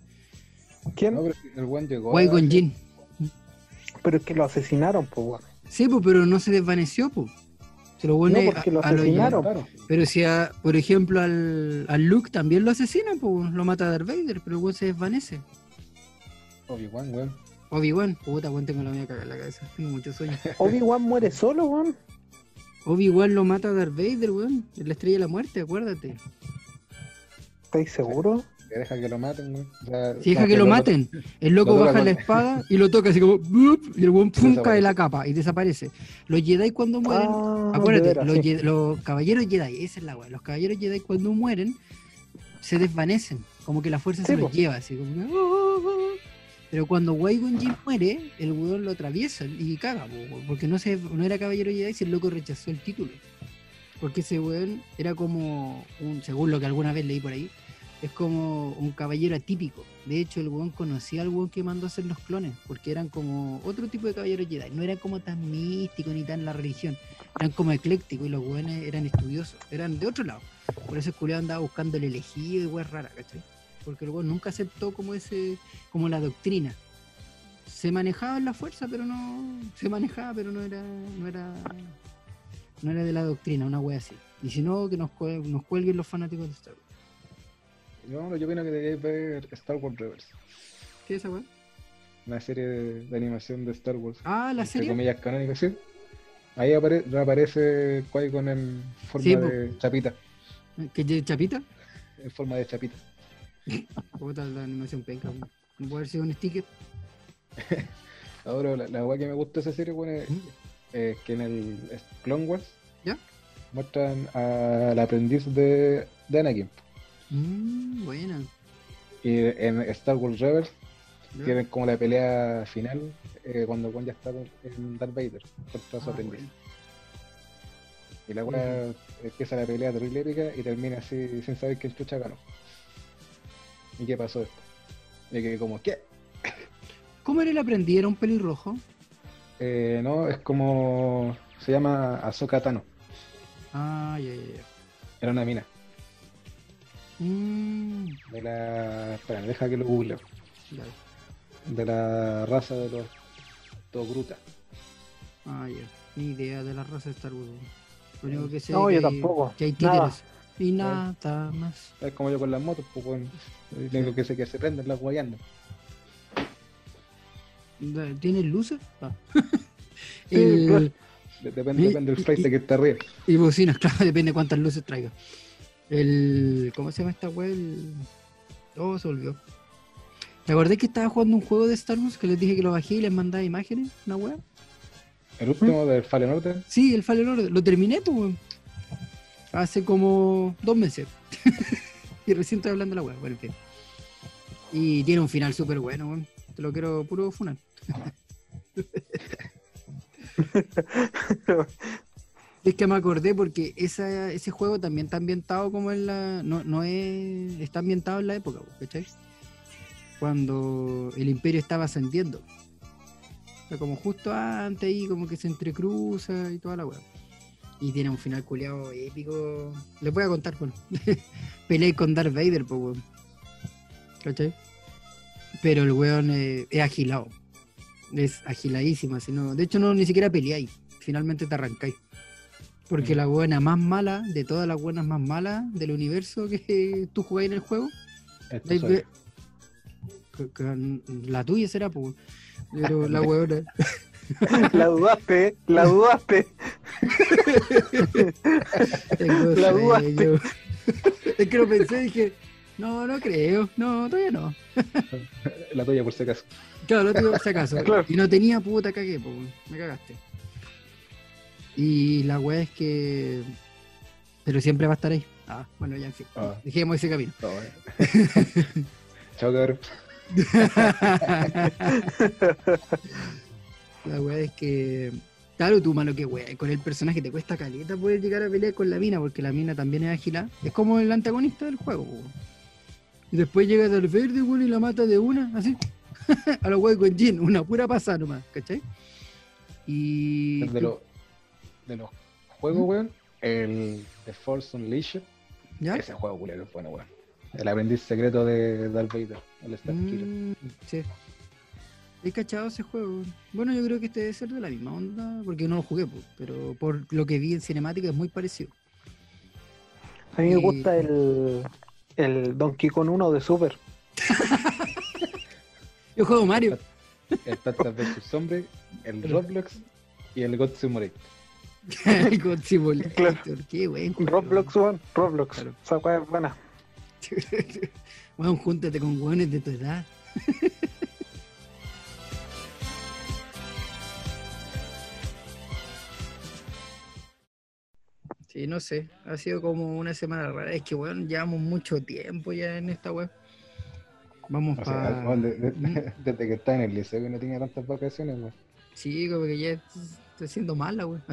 ¿Quién? No, pero el weón llegó. Wei a- con Jin. Pero es que lo asesinaron, pues, weón. Sí, pues, pero no se desvaneció, pues. Lo No, pone porque lo a- a Jedi. asesinaron. Claro. Pero si, a- por ejemplo, al, al Luke también lo asesinan, pues lo mata Darth Vader, pero el weón se desvanece. Obi-Wan, weón. Obi-Wan, puta, weón, tengo la mía cagada en la cabeza. Tengo muchos sueños. Obi-Wan muere solo, weón. Obi-Wan lo mata a Darth Vader, weón. En la estrella de la muerte, acuérdate. ¿Estáis seguros? Deja que lo maten. O sea, Si deja que lo lo- maten, el loco lo baja la espada y lo toca así como. Y el weón pum, cae la capa y desaparece. Los Jedi cuando mueren. Ah, de acuérdate, los, sí. Jedi- los caballeros Jedi, esa es la weá. Los caballeros Jedi cuando mueren se desvanecen. Como que la fuerza se los lleva, así como. "Oh, oh, oh". Pero cuando Qui-Gon Jinn muere, el weón lo atraviesa y caga, porque no, se, no era caballero Jedi si el loco rechazó el título. Porque ese weón era como, un, según lo que alguna vez leí por ahí, es como un caballero atípico. De hecho, el weón conocía al weón que mandó a hacer los clones, porque eran como otro tipo de caballeros Jedi. No eran como tan místicos ni tan la religión. Eran como eclécticos y los weones eran estudiosos. Eran de otro lado. Por eso el culiao andaba buscando el elegido y weón rara, ¿cachai? Porque el weón nunca aceptó como ese, como la doctrina. Se manejaba en la fuerza, pero no. Se manejaba, pero no era. no era. no era de la doctrina, una wea así. Y si no, que nos, nos cuelguen los fanáticos de Star Wars. Yo, yo opino que deberíais ver Star Wars Reverse. ¿Qué es esa wea? Una serie de, de animación de Star Wars. Ah, la serie. comillas canónica, sí. Ahí apare- reaparece Qui-Gon en forma Sí, de chapita. ¿Que es Chapita? En forma de chapita. Puta, la animación penca, weón. No puede haber sido un sticker. Ahora, la, la weá que me gusta de esa serie, bueno, es ¿Mm? es que en el Clone Wars ¿Ya? muestran al aprendiz de, de Anakin. Mmm, buena. Y en Star Wars Rebels tienen como la pelea final eh, cuando Gon ya está en Darth Vader contra su Ah, aprendiz. bueno. Y la weá empieza la pelea terrible épica y termina así sin saber quién chucha ganó. ¿Y qué pasó después? Y que como, ¿qué? ¿Cómo era el aprendiz? ¿Era un pelirrojo? Eh, no, es como. Se llama Ahsoka Tano. Ah, ya, ya, ya. Era una mina. Mmm, De la. Espera, deja que lo google. dale. De la raza de los. Togruta. Ah, ya. Ni idea de la raza de Star Wars. Lo único que sé No, es yo que hay- tampoco. que hay Nada. títeres. y nada más. Es como yo con las motos, pues bueno. Lo único que sé que se prenden las guayando. ¿Tiene luces? Ah. Sí, El- claro. De- Depende, Y- depende del y- flight que está arriba. Y bocinas, claro, depende de cuántas luces traiga. El. ¿Cómo se llama esta web? El... Oh, se olvidó. ¿Te acordás que estaba jugando un juego de Star Wars que les dije que lo bajé y les mandaba imágenes? ¿Una web? El último del Fallen Order. Sí, el Fallen Order. Lo terminé, pues, weón. Hace como dos meses. y recién estoy hablando de la web. Bueno, en fin. Y tiene un final súper bueno, weón. Te lo quiero puro funar. Es que me acordé porque esa, ese juego también está ambientado como en la. No, no es. Está ambientado en la época, po, ¿cachai? Cuando el imperio estaba ascendiendo. O sea, como justo antes ahí, como que se entrecruza y toda la weá. Y tiene un final culiado épico. Les voy a contar, bueno. Peleé con Darth Vader, pues, weón. ¿Cachai? Pero el weón eh, es agilado. Es agiladísimo, así. De hecho, no ni siquiera peleáis. Finalmente te arrancáis. Porque la buena más mala, de todas las buenas más malas del universo que tú jugáis en el juego, la tuya será, pues. Pero la huevona. La dudaste, ¿eh? la dudaste. Tengo La dudaste. Es que lo pensé y dije, no, no creo, no, todavía no. La tuya, por si acaso. Claro, no tuve por si acaso. Claro. Y no tenía puta, cagué, pues, me cagaste. Y la weá es que. Pero siempre va a estar ahí. Ah, bueno, ya en fin. Ah. Dejemos ese camino. No, eh. Chao, cabrón. La weá es que. Claro, tú malo que weá. Con el personaje te cuesta caleta poder llegar a pelear con la mina, porque la mina también es ágil. Es como el antagonista del juego, po. Y después llega Darth Vader, weón, y la mata de una, así. a los weá con Jin, una pura pasada nomás, ¿cachai? Y. de los juegos, weón, el The Force Unleashed, ¿Ya? ese juego culero es bueno, weón. El aprendiz secreto de Darth Vader, el Star Killer. Mm, sí. He cachado ese juego. Bueno, yo creo que este debe ser de la misma onda, porque no lo jugué, po, pero por lo que vi en cinemática es muy parecido. A mí me Y- gusta el, el Donkey Kong 1 de Super. Yo juego Mario. El Plantas vs Zombie, el Roblox y el God Simulator. El God Simulator. Qué buen juego. Roblox, weón. Roblox. Claro. Esa weá es buena. Weón, júntate con weones de tu edad. Sí, no sé. Ha sido como una semana rara. Es que, weón, llevamos mucho tiempo ya en esta web. Vamos O para. weón, de- de- ¿Mm? desde que está en el liceo que no tenía tantas vacaciones, weón. Sí, como que ya estoy siendo mala, weón.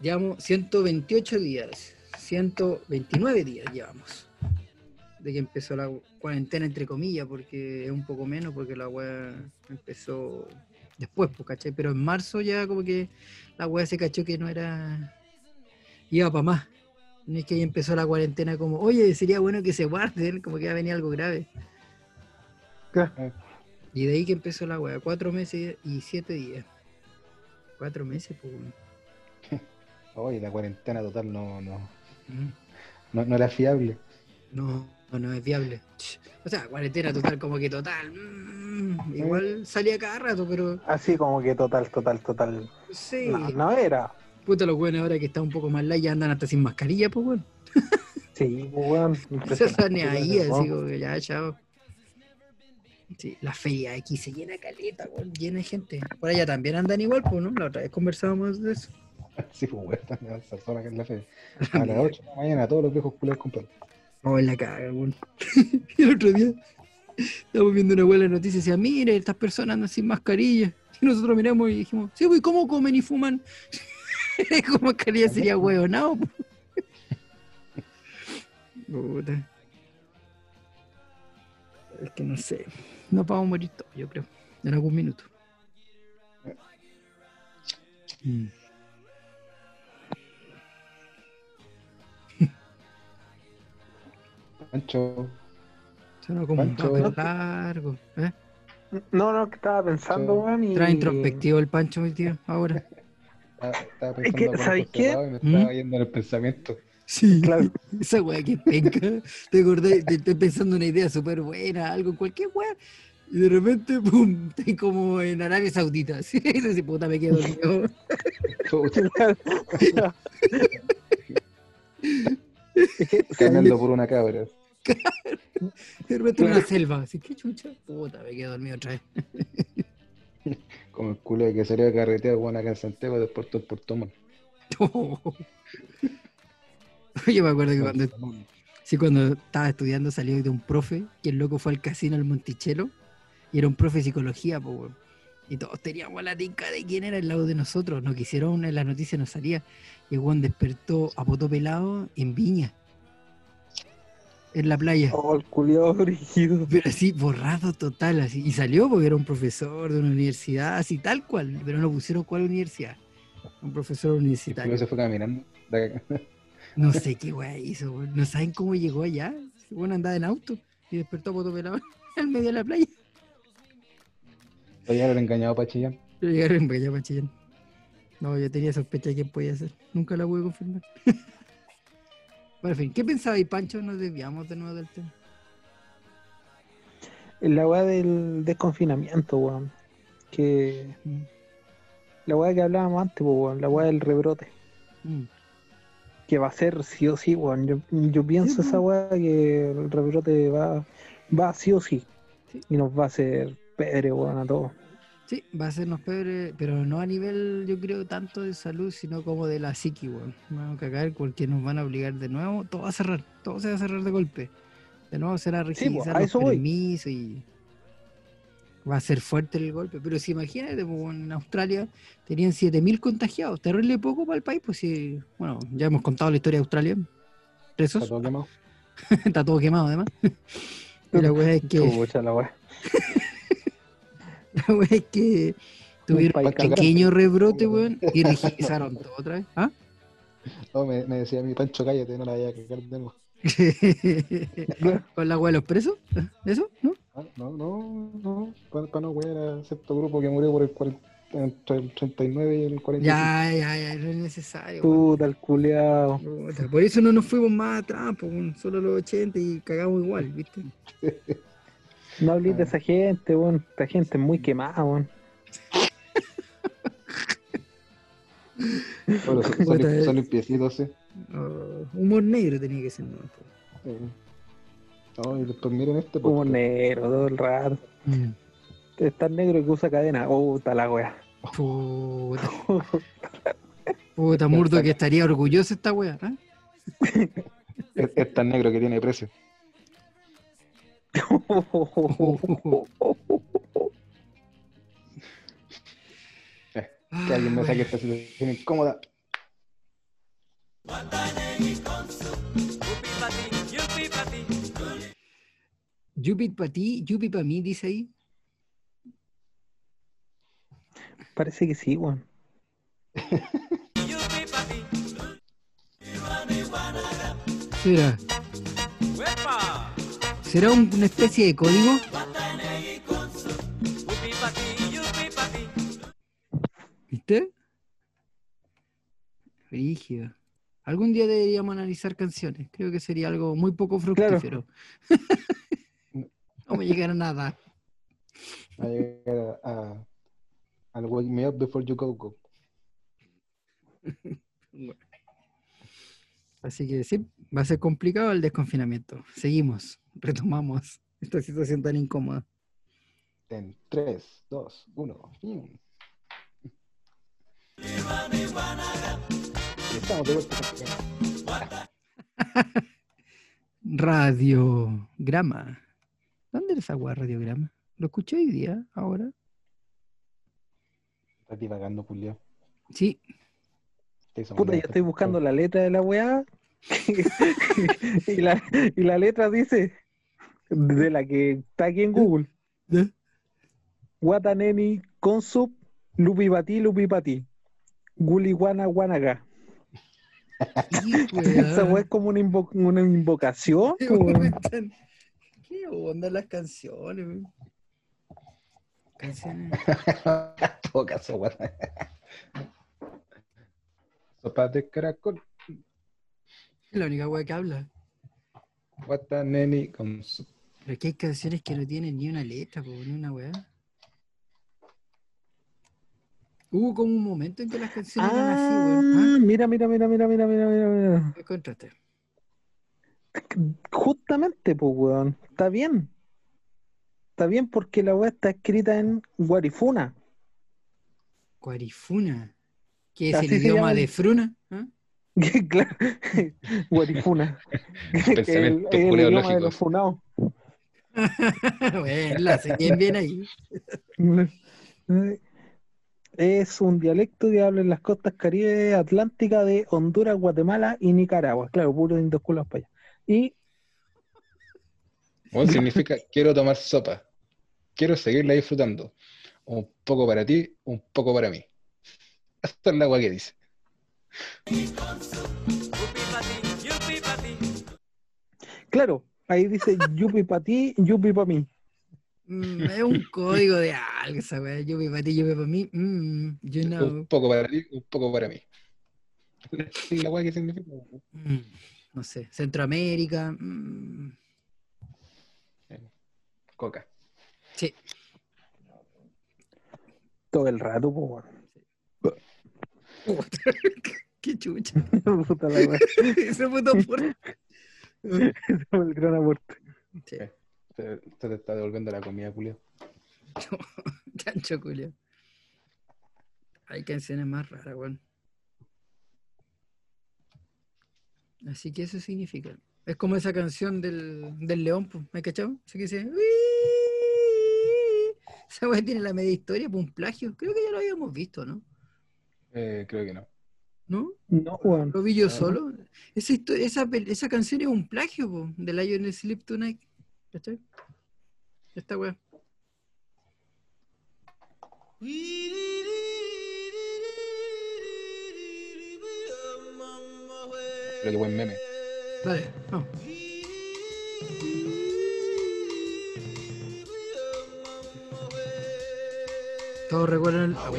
Llevamos 128 días. 129 días llevamos. De que empezó la cuarentena, entre comillas, porque es un poco menos, porque la weá empezó después, pues, ¿cachai? Pero en marzo ya como que la weá se cachó que no era... Iba para más. No es que ahí empezó la cuarentena como, oye, sería bueno que se guarden, como que ya venía algo grave. Claro. Y de ahí que empezó la weá, cuatro meses y siete días. Cuatro meses, pues. weón. Oye, la cuarentena total no, no, Mm. no, no era fiable. No, no, no es viable. O sea, cuarentena total, como que total. mm, igual salía cada rato, pero Así como que total, total, total. sí. No, no era. Puta, los buenos ahora que está un poco más light ya andan hasta sin mascarilla, pues bueno. Sí, pues, weón. Se ahí, weón. así como que ya, chao. Sí, la feria aquí se llena caleta, weón, llena de gente. Por allá también andan igual, pues, ¿no? La otra vez conversábamos de eso. Sí, pues, weón, están a esa zona que es la fe. A las 8 de la mañana todos los viejos culeros compran. Oh, en la caga, weón. Y el otro día estábamos viendo una buena noticia y decía, mire, estas personas andan sin mascarilla. Y nosotros miramos y dijimos, sí, pues, ¿cómo comen y fuman? Con mascarilla sería hueonado. po. Puta. Es que no sé. Nos vamos a morir todos, yo creo. En algún minuto. Mm. Pancho, Suena como un Pancho. papel largo. ¿eh? No, no, que estaba pensando, weón. Y... Trae introspectivo el Pancho, mi tío, ahora. estaba, estaba Es que, pensando ¿sabes qué? me ¿Mm? estaba yendo en el pensamiento. Sí, Claro. esa weá que penca. Te acordás, te estoy pensando una idea súper buena, algo, cualquier weá. Y de repente, pum, estoy como en Arabia Saudita. Así, así, puta, me quedo dormido. Que, Caminando por una cabra. De repente en una selva. Así, qué chucha. Puta, me quedo dormido otra vez. Como el culo que salió a carretear bueno, acá en Santiago después todo por Puerto Montt. Yo me acuerdo que cuando, sí, cuando estaba estudiando salió de un profe, que el loco fue al casino al Monticello, y era un profe de psicología. Y todos teníamos la tinca de quién era el lado de nosotros. Nos quisieron, en la noticia nos salía. Y weón despertó a poto pelado en Viña. En la playa. Oh, el culiado brígido. Pero así, borrado total, así. Y salió porque era un profesor de una universidad, así tal cual. Pero no pusieron cuál universidad. Un profesor universitario. se fue caminando. No sé qué weá hizo, weón. No saben cómo llegó allá. Ese weón andaba en auto y despertó a poto pelado al medio de la playa. Todavía era engañado para Chillán. Pero llegaron allá, para Chillán. No, yo tenía sospecha de quién podía ser. Nunca la pude confirmar. bueno, en fin, ¿qué pensabais, Pancho? Nos desviamos de nuevo del tema. La weá del desconfinamiento, weón. Que. La weá que hablábamos antes, po, weón. La weá del rebrote. Mm. Que va a ser sí o sí, weón. Yo, yo pienso Sí, esa weá que el rebrote va, va sí o sí. Sí. Y nos va a hacer pedre, weón, a todos. Sí, va a hacernos pebre, pero no a nivel, yo creo, tanto de salud, sino como de la psiqui, weón. Vamos a cagar porque nos van a obligar de nuevo. Todo va a cerrar, todo se va a cerrar de golpe. De nuevo será rigidizar a los permisos y va a ser fuerte el golpe. Pero si imagínate, pues, en Australia tenían 7.000 contagiados, terrible poco para el país, pues sí, bueno, ya hemos contado la historia de Australia. Está Presos, todo quemado. está todo quemado además. Y la weá es que, la weá. la weá es que tuvieron un pequeño rebrote, weón, y rigidizaron todo otra vez. ¿Ah? No, me, me decía mi Pancho, cállate, no la vaya a cagar de nuevo. ¿Con la weá de los presos? ¿Eso? ¿No? No, no, no. Para no wear a cierto grupo que murió por el 40 entre el 39 y el 45. Ya, ya, ya, no es necesario. Puta, el. Puta, Por eso no nos fuimos más atrás, solo los 80 y cagamos igual, ¿viste? No hables de esa gente, weón. Esta gente es muy quemada, weón. Solo, Puta, eh. solo limpiecito, sí. Oh, humor negro tenía que ser, ¿no? Sí. No, y después miren este. Porque- negro todo el rato. Mm. Es tan negro que usa cadena. Oh, puta la weá. Puta. Puta, Murdo, que estaría orgulloso esta wea, ¿ah? Es, es tan negro que tiene precio. Que alguien me saque esta situación incómoda. Yupit para ti, Yupi para mí, dice ahí. Parece que sí, weón. ¿Será? ¿Será un- una especie de código? ¿Viste? Rígido. Algún día deberíamos analizar canciones. Creo que sería algo muy poco fructífero. no me llegar a nada. A llegar a, a- al wake me up before you go go. Así que sí, va a ser complicado el desconfinamiento. Seguimos, retomamos esta situación tan incómoda. En 3, 2, 1. Estamos de vuelta. Radiograma. ¿Dónde es esa weá radiograma? ¿Lo escuché hoy día, ahora? Estás divagando, Julio. Sí, Puta, yo estoy buscando la letra de la weá. y, la, y la letra dice, de la que está aquí en Google. ¿Ya? Wataneni consup lupipati lupipati. Guliwana guanaga. Esa weá es como una, invo- una invocación. ¿Qué po, weón. ¿Qué onda las canciones? weón? Canciones. todo caso, weón. Sopa de caracol. Es la única wea que habla. Wata neni con su- Pero que hay canciones que no tienen ni una letra, po, ni una weá. Hubo como un momento en que las canciones eran así, weón. ¿Ah? ¿Ah? Mira, mira, mira, mira, mira, mira, mira, mira. Justamente, pues, weón. Está bien. Está bien porque la weá está escrita en Guarifuna. Guarifuna. ¿Qué es el idioma de Fruna? ¿Ah? Claro. Guarifuna. Pensamiento el, idioma de los funados. bueno, la bien bien ahí. Es un dialecto que habla en las costas caribe atlánticas de Honduras, Guatemala y Nicaragua. Claro, puro culos para allá. Y Bueno, significa quiero tomar sopa. Quiero seguirla disfrutando. Un poco para ti, un poco para mí. Esta es la agua que dice. claro, ahí dice yupi para ti, yupi para mí. Mm, es un código de algo, esa weá. Yo para ti, yo para mí. Mm, you know. Un poco para ti, un poco para mí. La agua que significa. Mm, no sé. Centroamérica. mm, Coca. sí. Todo el rato, pues, Qué chucha. Puta la weá. Ese puto por. Ese fue el gran aporte. Sí, Se, se te está devolviendo la comida, Julio. chancho culio. Hay canciones más raras, weón. Así que eso significa. Es como esa canción del, del león, pues, ¿me cachado? Esa que dice. Esa weá tiene la media historia, pues un plagio. Creo que ya lo habíamos visto, ¿no? Eh, creo que no. ¿No? No, weón. Lo vi yo solo. Esa, esa, esa canción es un plagio, po, de Lion Sleep Tonight. ¿Cachai? Esta weá. Pero qué buen meme. Dale, vamos. Todos recuerdan el. Lo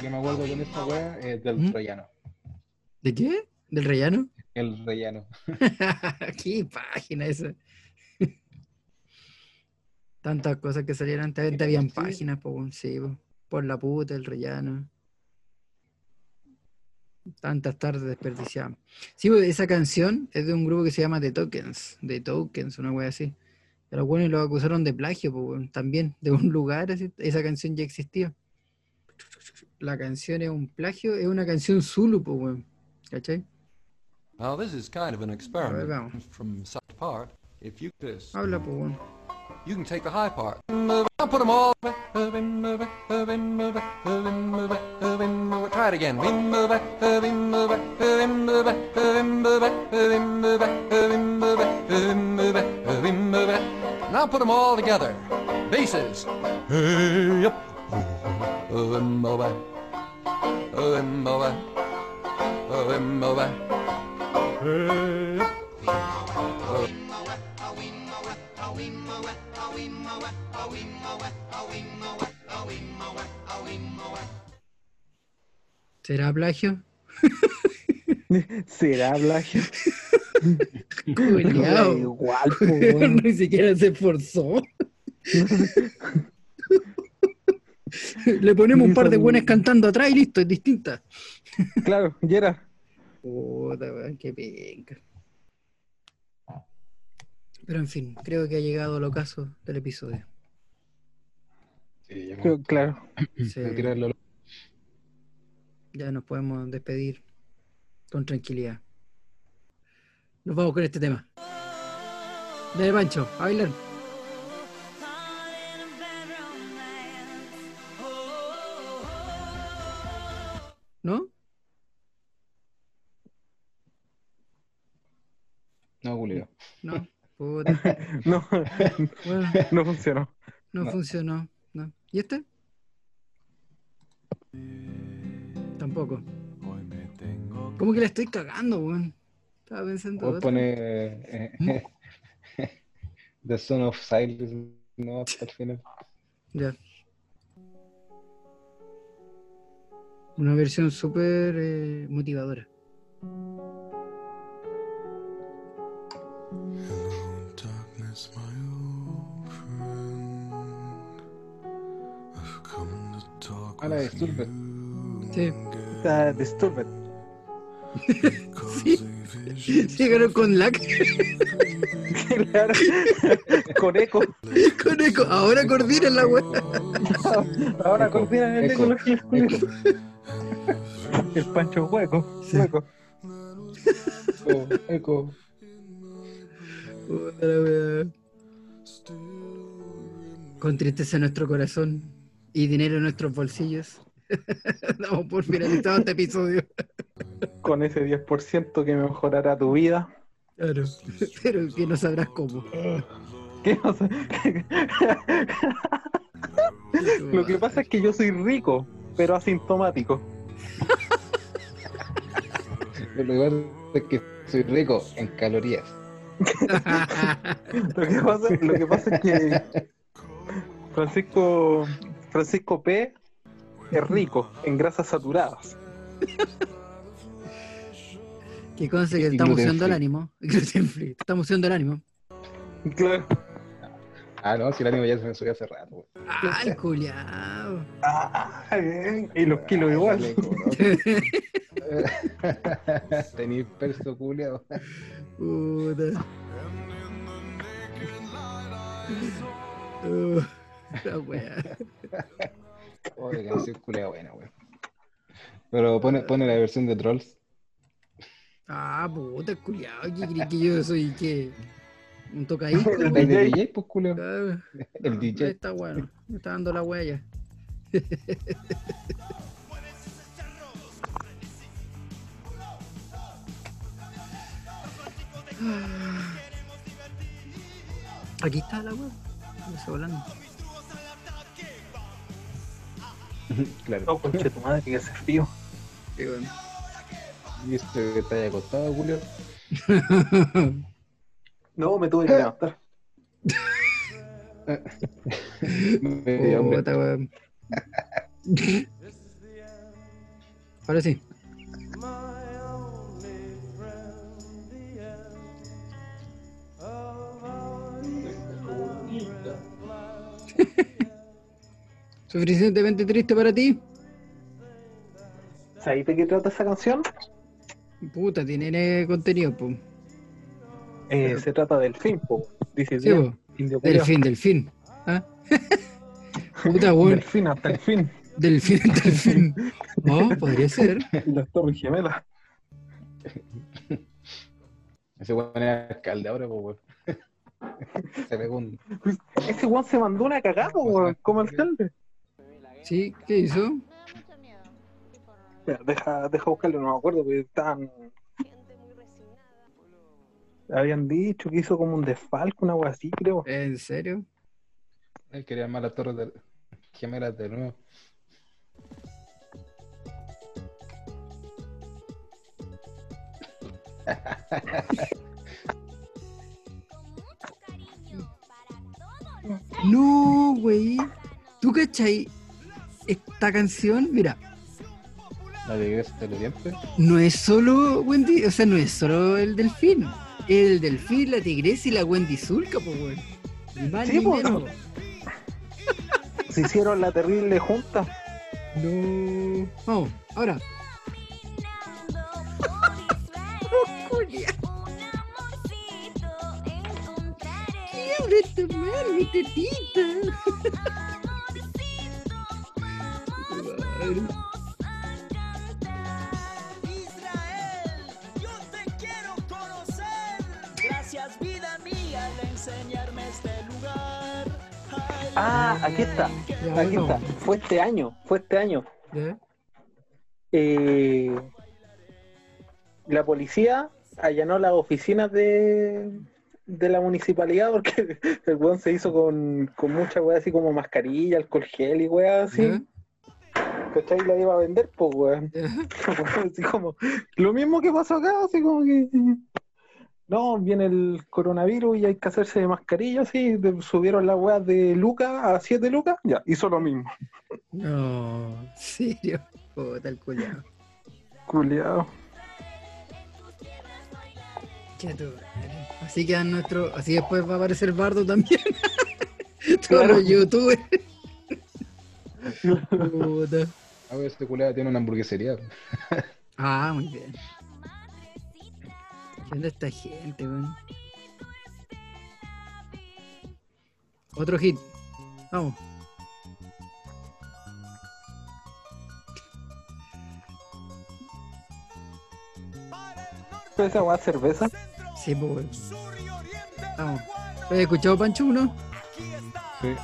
que me acuerdo con esta wea es del ¿Mm? rellano. ¿De qué? ¿Del rellano? El rellano. ¿Qué página esa? Tantas cosas que salieron antes, antes habían Sí. páginas, po, weón, sí, po. por la puta, el rellano. Tantas tardes desperdiciadas. Sí, pues, esa canción es de un grupo que se llama The Tokens, The Tokens, una wea así. Pero bueno, los acusaron de plagio, po, weón, también, de un lugar, así, esa canción ya existía. La canción es un plagio, es una canción Zulu, po, weón, ¿cachai? Now this is kind of an experiment from side to part. If you this, I'll level one. You can take the high part. I'll put them all. Try it again. Now put them all together. Bases. Yep. Oh, and over. Oh, and over. Oh, and over. ¿Será plagio? ¿Será plagio? Culeado. Igual. Ni siquiera se esforzó. Le ponemos un par de buenos cantando atrás y listo, es distinta. Claro, y era. Puta, weón, qué penca. Pero en fin, creo que ha llegado el ocaso del episodio. Sí, ya, Creo- Claro. Sí, ya nos podemos despedir con tranquilidad. Nos vamos con este tema. Dale, Pancho, a bailar. ¿No? No, Julio. No. Puta. No, Bueno, no funcionó. no, No. funcionó. No. ¿Y este? Tampoco. ¿Cómo que la estoy cagando, weón? Estaba pensando. Pones eh, eh, The Son of Silence no hasta el final. Ya. Una versión súper eh, motivadora. Ah, la de Sturbet. Sí. Está Disturbed. sí. Llegaron con lag. Claro. Con eco. con eco. Ahora coordinan la web. Ahora Eco, coordinan el eco, eco. eco. El pancho hueco. Hueco. Eco, eco. Con tristeza en nuestro corazón y dinero en nuestros bolsillos. Damos por finalizado este episodio. Con ese 10% que mejorará tu vida. Claro. Pero que no sabrás cómo. ¿Qué? Lo que pasa es que yo soy rico, pero asintomático. Lo que pasa es que soy rico en calorías. Lo que pasa, lo que pasa es que Francisco, Francisco P es rico en grasas saturadas. Que conste que estamos usando el ánimo. Estamos usando el ánimo. Claro. Ah, no, si el ánimo ya se me subió hace rato. güey. Ah, el culiao. Ah, bien. Y los kilos igual. Dale, cabrón. Tení perso culiao. Puta. Uh, la wea. Oye, canción culia buena, güey. Pero pone, pone la versión de Trolls. Ah, puta, culiao. ¿Qué crees que yo soy qué? ¿Un tocadisco? El de DJ, pues culiao. Ah, El Ahí DJ. está bueno. Me está dando la huella. Aquí está la web. Está volando. Claro. No, conche tu madre, que hace frío. Qué bueno. Y este que está ahí acostado, culiao. No, me tuve que levantar. Me dio hambre. Puta, weón. Ahora sí. ¿Suficientemente triste para ti? ¿Sabes de qué trata esa canción? Puta, tiene contenido, pues. Eh, se trata del fin, po. Dice Sí, bien, po. Del fin, del fin. ¿Ah? Puta, weón. Del fin hasta el fin. Del fin hasta el fin. No, podría ser. Las torres gemelas. Ese weón era alcalde ahora, pues, weón. Se pegó un. Ese weón se mandó una cagada, po, weón, como alcalde. Sí, ¿qué hizo? Deja, deja buscarlo, no me acuerdo, porque estaban. Habían dicho que hizo como un desfalco, una wea así, creo. ¿En serio? Él quería armar las torres de... gemelas de nuevo. No, güey. ¿Tú cachai? Esta canción, mira, La de Iglesia de los Dientes. no es solo Wendy, o sea, no es solo el delfín. El delfín, la tigresa y la Wendy Zulka, pues, weón. Ni más Sí, ni po. menos. Se hicieron la terrible junta. No. Vamos, ahora. ¡Quiebre tu mi tetita! Ah, aquí está. Ya, Aquí está. Fue este año. Fue este año. ¿Ya? Eh, la policía allanó las oficinas de, de la municipalidad porque el weón se hizo con, con mucha weá así como mascarilla, alcohol gel y weá así. ¿Ya? ¿Cachai? La iba a vender, pues weón. Así como, lo mismo que pasó acá, así como que. No, viene el coronavirus y hay que hacerse de mascarilla, así. de- subieron las weas de Lucas a 7 Lucas, ya, hizo lo mismo. No, ¿en serio? Puta el culiao. Tu madre. Así quedan nuestros. Así después va a aparecer Bardo también. Todos Claro. los youtubers. Puta. A ver, este culiao tiene una hamburguesería. Ah, muy bien. ¿Qué onda esta gente, weón? Otro hit. Vamos. ¿Esa weá cerveza? Sí, pues. Vamos. ¿Has escuchado Pancho uno? Sí.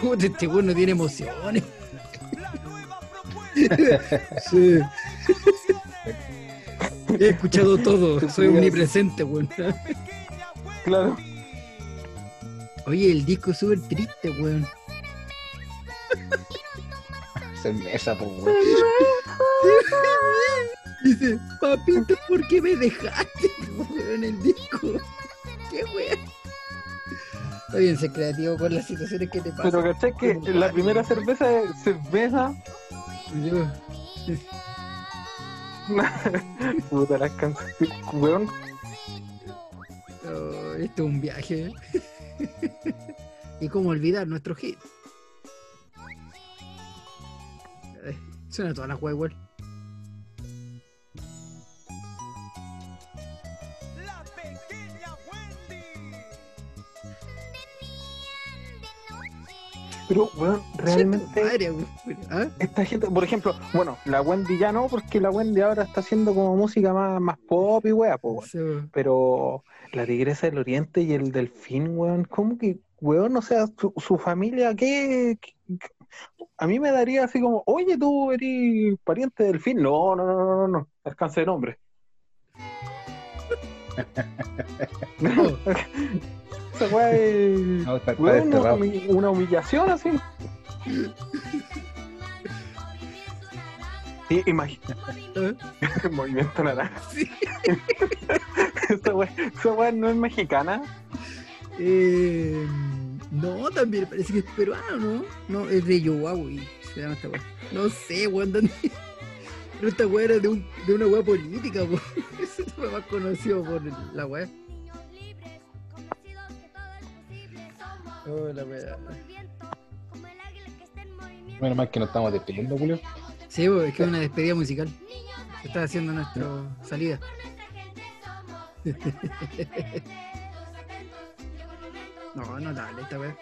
Puta, este weón no tiene emociones. sí. He escuchado todo, soy omnipresente, weón. Claro. Oye, el disco es súper triste, weón. Cerveza, po, weón. Dice, papito, ¿por qué me dejaste? Weón, el disco. Qué weón. Está bien ser creativo con las situaciones que te pasan. Pero ¿cachai que la primera cerveza es cerveza? Yo. Puta las canciones. Weón. Oh, esto es un viaje. y cómo olvidar nuestro hit. Eh, Suena toda la juega Pero, weón, realmente. Madre. ¿Ah? Esta gente, por ejemplo, bueno, la Wendy ya no, porque la Wendy ahora está haciendo como música más, más pop y wea, pues, weón. Sí, weón. Pero la Tigresa del Oriente y el Delfín, weón, ¿cómo que, weón, o sea, su, su familia, ¿qué, qué- qué? A mí me daría así como, oye, tú eres pariente del Delfín. No, no, no, no, no, no, alcance de nombre. Oh, Esa weá es, No, está, está weón, una, humillación así. Sí, imagina. ¿eh? Movimiento naranja. Sí. esa weá esa weá no es mexicana. Eh, no, también parece que es peruano, ¿no? No, es de Chihuahua, se llama esta weá. No sé, weón, ¿dónde? Pero esta weá era de, un, de una weá política, weón. Eso fue más conocido por la weá. Oh, la weá. Menos mal que no estamos despidiendo, Julio. Sí, es que es una despedida musical. Está haciendo nuestra salida. No, notable esta weá.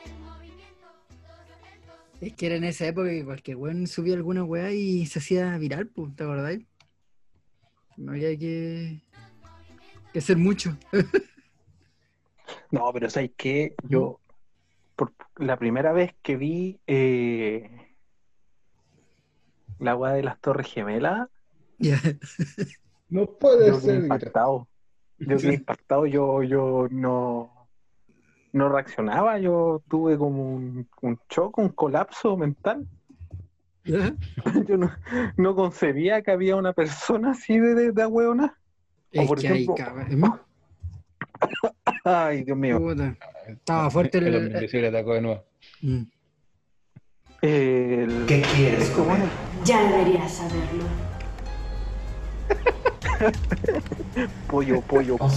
Es que era en esa época que cualquier weón subía alguna weá y se hacía viral, pues, ¿te acordáis? No había que, que hacer mucho. No, pero ¿sabes qué? Yo, por la primera vez que vi eh, la weá de las Torres Gemelas. No puede yo ser. impactado. Yo quedé impactado, yo, yo no, no reaccionaba, yo tuve como un, un shock, un colapso mental. ¿Ya? Yo no, no concebía que había una persona así de, de, de Es por que ejemplo- cabrón. Ay, Dios mío. Puta. Estaba fuerte El el. hombre invisible atacó de nuevo. Mm. El- ¿Qué quieres bueno, Ya deberías saberlo. pollo, pollo, O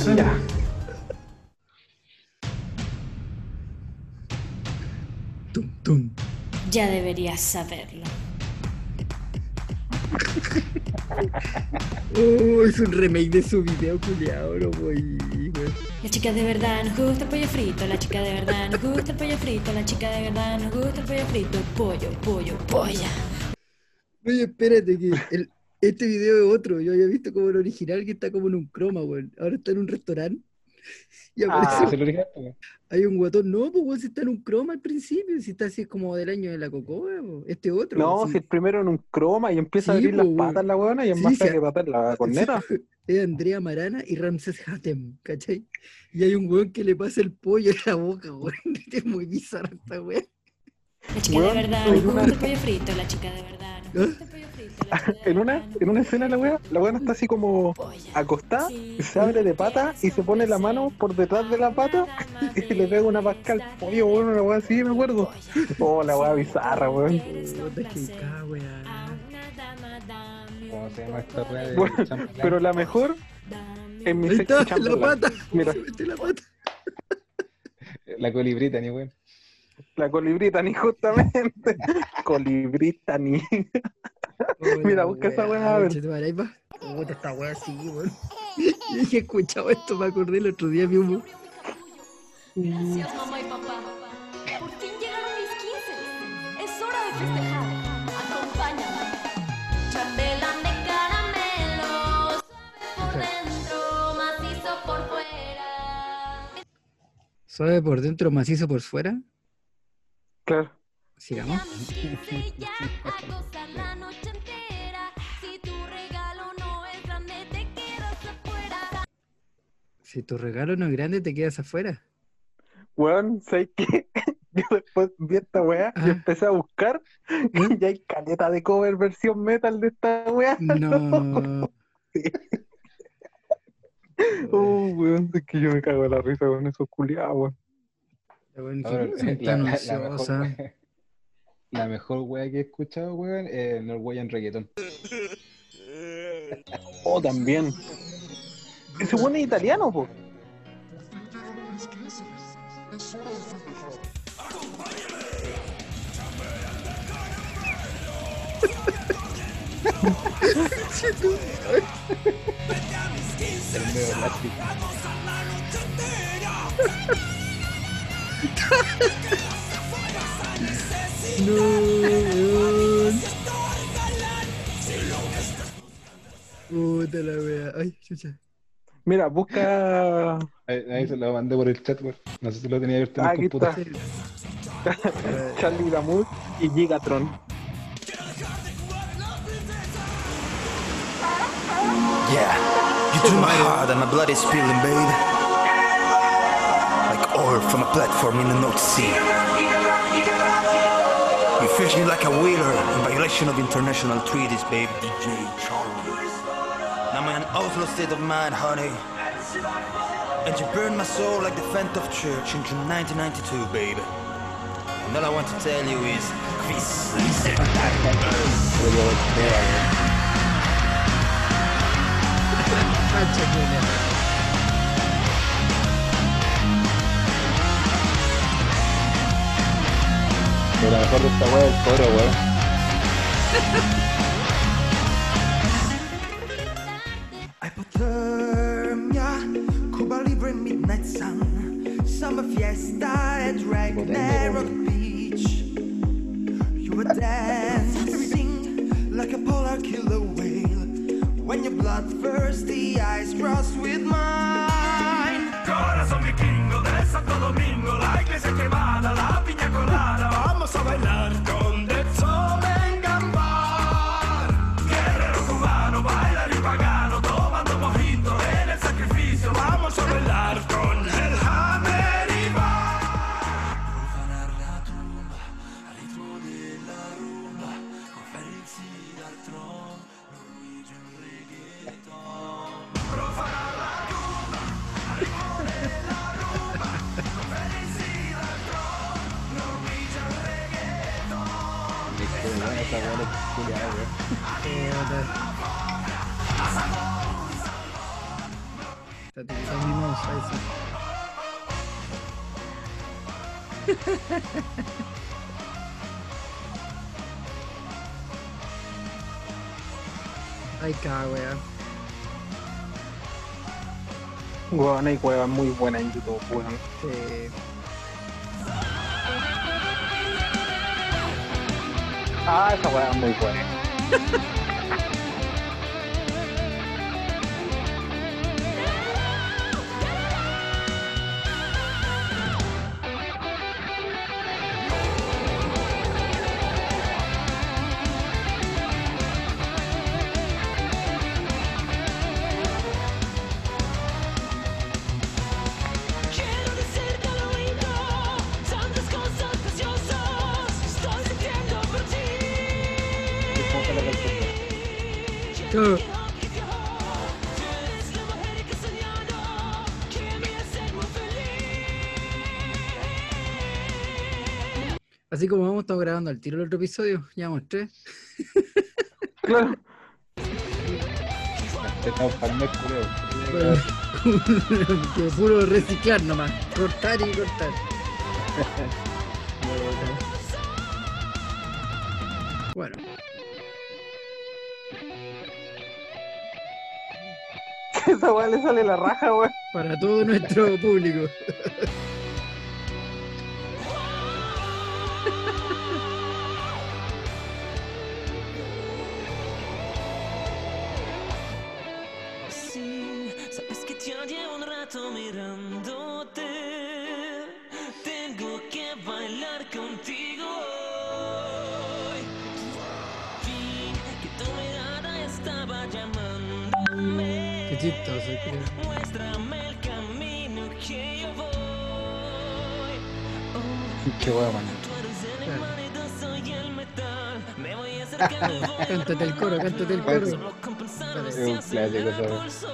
Tum, tum. Ya deberías saberlo. Oh, es un remake de su video, culiao, no voy. La chica de verdad nos gusta el pollo frito. La chica de verdad nos gusta el pollo frito. La chica de verdad nos gusta el pollo frito. Pollo, pollo, polla. Oye, espérate, que el- este video es otro. Yo había visto como el original que está como en un croma, weón. Ahora está en un restaurante. Y Ah, aparece, ¿Es el original? po? Hay un guatón. No, pues weón, si está en un croma al principio, si está así como del año de la cocoa. Este otro. No, si el primero en un croma y empieza a abrir las po, patas la weona y es Sí, más sí, que patar la corneta. Es Andrea Marana y Ramses Hatem, ¿cachai? Y hay un weón que le pasa el pollo en la boca, weón. Es muy bizarro esta weón. La chica de verdad una- gusta el pollo frito. La chica de verdad nos gusta el pollo frito. en una, en una escena la wea, la wea está así como acostada, se abre de pata y se pone la mano por detrás de la pata y le pega una pasca al pollo, weón, una wea así, me acuerdo. Oh, la wea bizarra, weón. Weá. ¿Cómo se llama esta wea de Bueno, pero la mejor en mi está, la pata. Mira, Se metió la pata. La colibrita, ni weón. la colibrita ni justamente. colibrita ni. Mira, busca esa weá, a ver. Puta, esta weá sí, weón. Yo dije, he escuchado esto, me acordé el otro día mismo. Gracias, mamá y papá. Por fin llegaron mis 15. Es hora de festejar. Acompáñame. Chambelán de caramelo. Suave por dentro, macizo por fuera. Suave por dentro, macizo por fuera. Claro. Sigamos. Ya. Si tu regalo no es grande, te quedas afuera. Si tu regalo no es grande, te quedas afuera. Weón, ¿sabes qué? Yo después vi esta weá y empecé a buscar y hay caleta de cover versión metal de esta weá. No. Oh, weón, es que yo me cago en la risa con esos culiados, weón. La, tan la- la mejor, la mejor wea que he escuchado, weón, es Norwegian Reggaeton. Oh, también. Ese weón es italiano, po. El medio elástico. No. Puta la wea. Ay, chucha. Mira, busca. Ahí, ahí se lo mandé por el chat, weón. No sé si lo tenía abierto en el computador. Charlie Damus y Gigatron. Yeah, you do my heart and my blood is spilling, babe. Like oil from a platform in the North Sea. You fish me like a whaler in violation of international treaties, babe. DJ Charles. Now I'm in an awful state of mind, honey. And you burned my soul like the Phantom Church in June 1992, babe. And all I want to tell you is, Chris. Cacha, Julia. Pero la mejor de esta wea es el coro, weón. Hay huevas muy buenas en YouTube, weón. Sí. Ah, esa hueá es muy buena. estamos grabando al tiro el otro episodio. Ya mostré. Claro. Estamos para el mes, culeo. que puro reciclar nomás. Cortar y cortar. Bueno, Esa weá le sale la raja, weón. para todo nuestro público. Ya llevo un rato mirándote. Tengo que bailar contigo hoy. Vi que tu mirada estaba llamándome. Qué chistoso, creo. Muéstrame el camino que yo voy. Qué hueá, man. Cántate el coro, cántate el coro. Es un clásico, ¿sabes?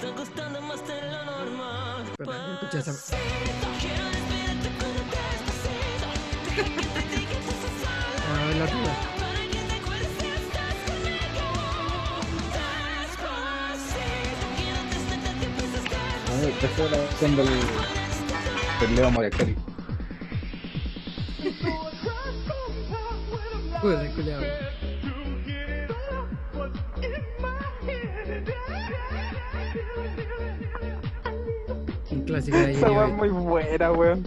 Está costando más de lo normal. Sensaciones. A ver la tuya. Esta es la versión del, del Leo Mariacari. Joder, culiao. Un clásico de Esa muy buena, weón.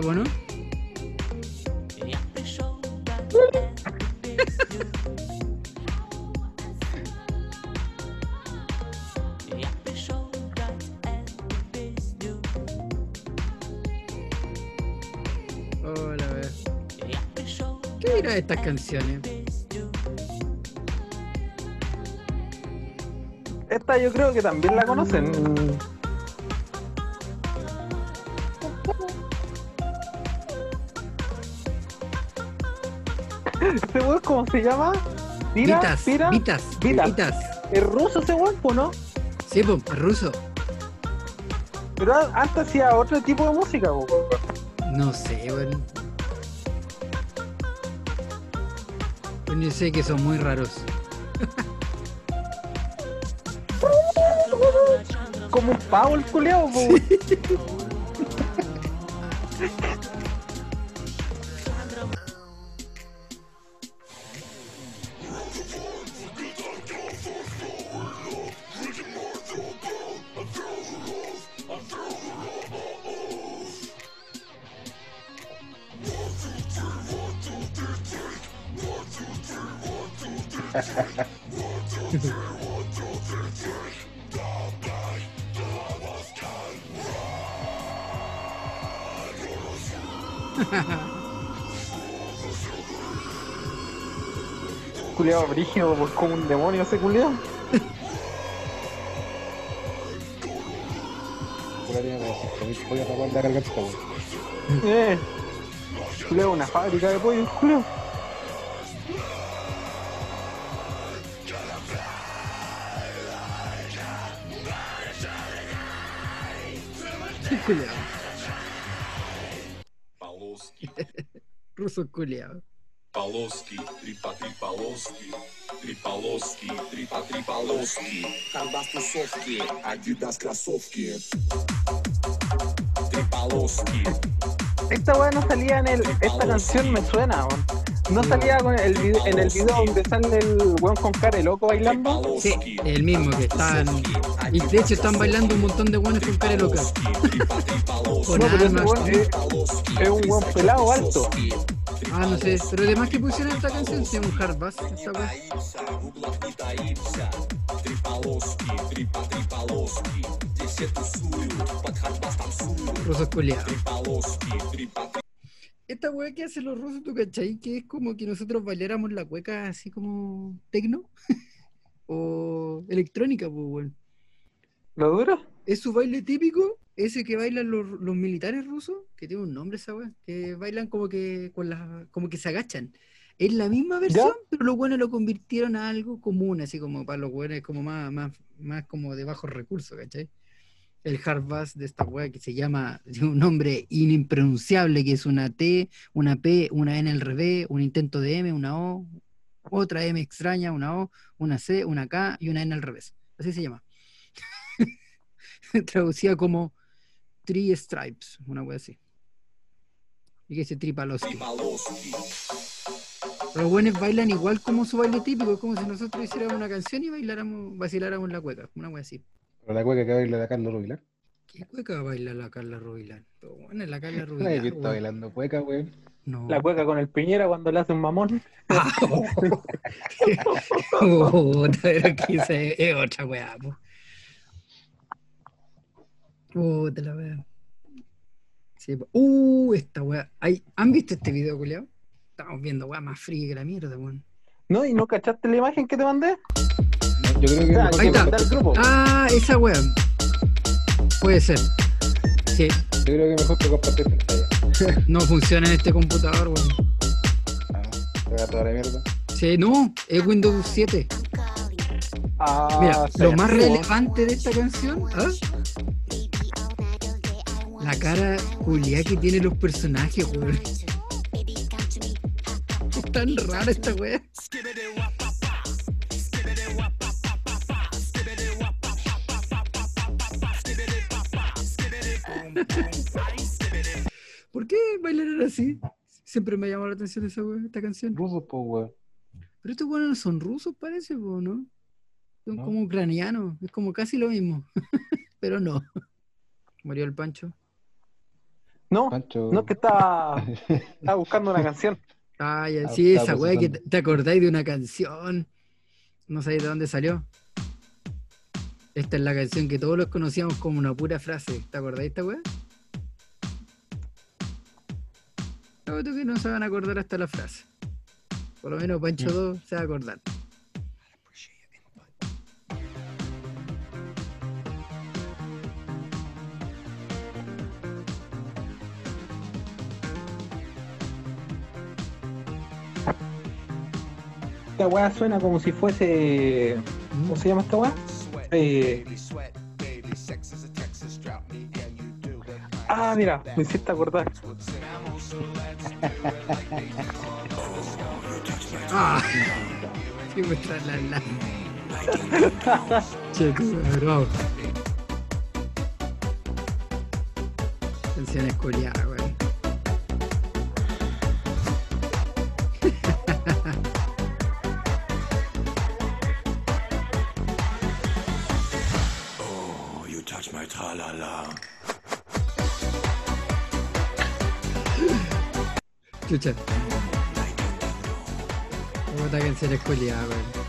Ver. ¿Qué dirá estas canciones? Esta yo creo que también la conocen. Se llama? Tira, Vitas, Vitas, Vitas. Vitas. ¿Es ruso ese weón, po, no? Sí, pues, ruso. Pero antes hacía otro tipo de música, po. No sé. Pues ni sé que son muy raros. Como un pavo el culeado, po. Culeado brígido, pues como un demonio ese culeado. Pura tiene como 5.000 pollos para poder cargar esta weá. Eh. Culeado, una fábrica de pollos, culeado. Culeado. Ruso culeado. Полоски, трипа полоски, три полоски, трипа три полоски. Канвас тусовки, Адидас кроссовки. Три полоски. Esta weá no salía en el. Esta canción me suena, weón. ¿No salía con el vide- en el video donde sale el weón con cara de loco bailando? Sí, el mismo que están. Y de hecho están bailando un montón de buenos con cara loca. Con No, pero ese es, es un weón pelado alto. Ah, no sé, pero además que pusieron esta canción, sí, un hard bass, esta wea. Rusos culiados. Esta wea que hacen los rusos, ¿tú cachai? Que es como que nosotros bailáramos la cueca así como tecno o electrónica, pues weón. ¿Lo duro? Es su baile típico, ese que bailan los, los militares rusos, que tiene un nombre esa wea, que bailan como que con las, como que se agachan. Es la misma versión, pero los buenos lo convirtieron a algo común, así como para los buenos, como más, más, más como de bajos recursos, ¿cachai? El hard bass de esta wea que se llama, tiene un nombre inimpronunciable, que es una T, una P, una N al revés, un intento de M, una O, otra M extraña, una O, una C, una K y una N al revés. Así se llama. Traducida como Three Stripes, una wea así. Y que dice Tripaloski. Los buenos bailan igual como su baile típico, es como si nosotros hiciéramos una canción y bailáramos, vaciláramos la cueca, una wea así. Pero la cueca que baila la Carlos Rubilar. ¿Qué cueca baila la Carla Rubilar? Bueno, la Carla Rubilar. que está bailando cueca, weón. No. La cueca con el Piñera cuando le hace un mamón. Pero que esa es, es otra weá, po. Puta la. Sí, po. uh, esta weá. ¿Han visto este video, culiao? Estamos viendo weá más fría que la mierda, weón. ¿No? ¿Y no cachaste la imagen que te mandé? Yo creo que Ah, Ahí está. grupo. Ah, esa weá. Puede ser. Sí, Yo creo que mejor que compartir pantalla. no funciona en este computador, weón. Ah, toda la mierda. Sí, no, es Windows 7. Ah, Mira, lo más relevante de esta canción, ¿ah? La cara culiá que tienen los personajes, weón. Es tan rara esta weá. ¿Por qué bailar así? Siempre me llamó la atención esa weá, esta canción. Rusos, po, weón. Pero estos weones no son rusos, parece, po, ¿no? Son No. como ucranianos, es como casi lo mismo. Pero no. Murió el Pancho. No, Pancho. no es que estaba, estaba buscando una canción. Ah, ya, Ah, sí, esa weá que te, acordáis de una canción. No sabéis de dónde salió. Esta es la canción que todos los conocíamos como una pura frase. ¿Te acordáis de esta weá? No, tú que no se van a acordar hasta la frase. Por lo menos Pancho Mm. 2 se va a acordar. Esta weá suena como si fuese. ¿Cómo se llama esta weá? Eh, Ah, mira, me hiciste acordar. ¡Ah! Sí, muestra la. Che, bravo. Canciones culiadas, weón. Chucha. Puta canciones culiadas, weón. Ay,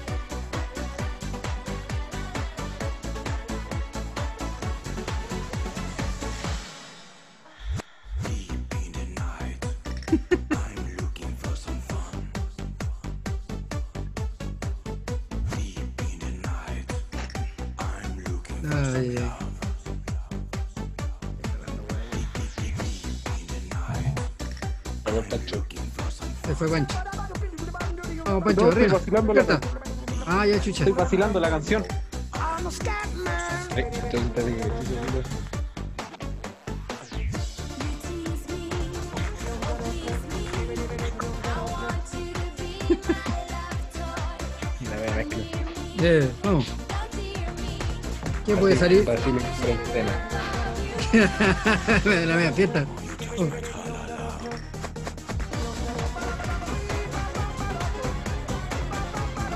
estoy vacilando la Canta. Ah, ya, chucha. Estoy vacilando la canción. Sí. La voy a mezclar. Eh, vamos. ¿Quién puede salir? Brasil en cuarentena. la, la media fiesta. Oh.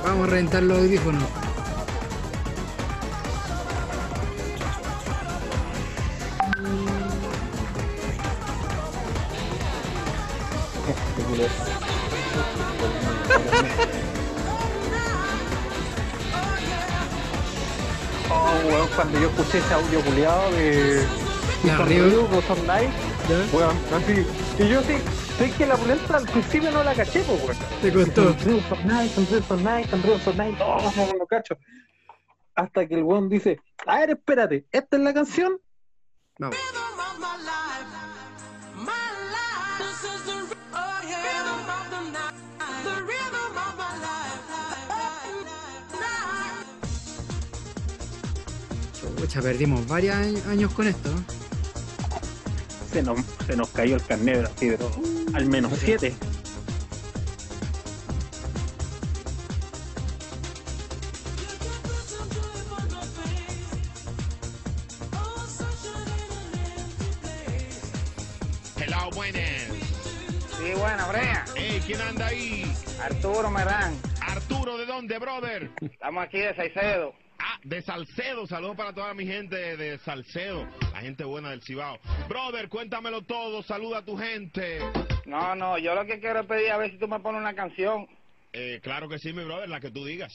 Vamos a reventar los audífonos. Oh, weón, cuando yo escuché ese audio culiado de. De arriba. Night, weón, así. Y yo sí, sé que la pulenta al principio no la caché, pues, weón. Te costó. Son Ryu, Son Night, Son Night. No, no, no cacho. Hasta que el weón dice, a ver, espérate, ¿esta es la canción? Vamos. Chucha, perdimos varios años- años con esto. ¿No? Se nos, se nos cayó el carnet así de todo. Al menos siete. Hello, buenas. Sí, buena, Brea. Hey, ¿quién anda ahí? Arturo Merán. Arturo, ¿de dónde, brother? Estamos aquí de Saicedo. De Salcedo. Saludos para toda mi gente de Salcedo, la gente buena del Cibao. Brother, cuéntamelo todo. Saluda a tu gente. No, no, yo lo que quiero es pedir a ver si tú me pones una canción. Eh, claro que sí, mi brother, la que tú digas.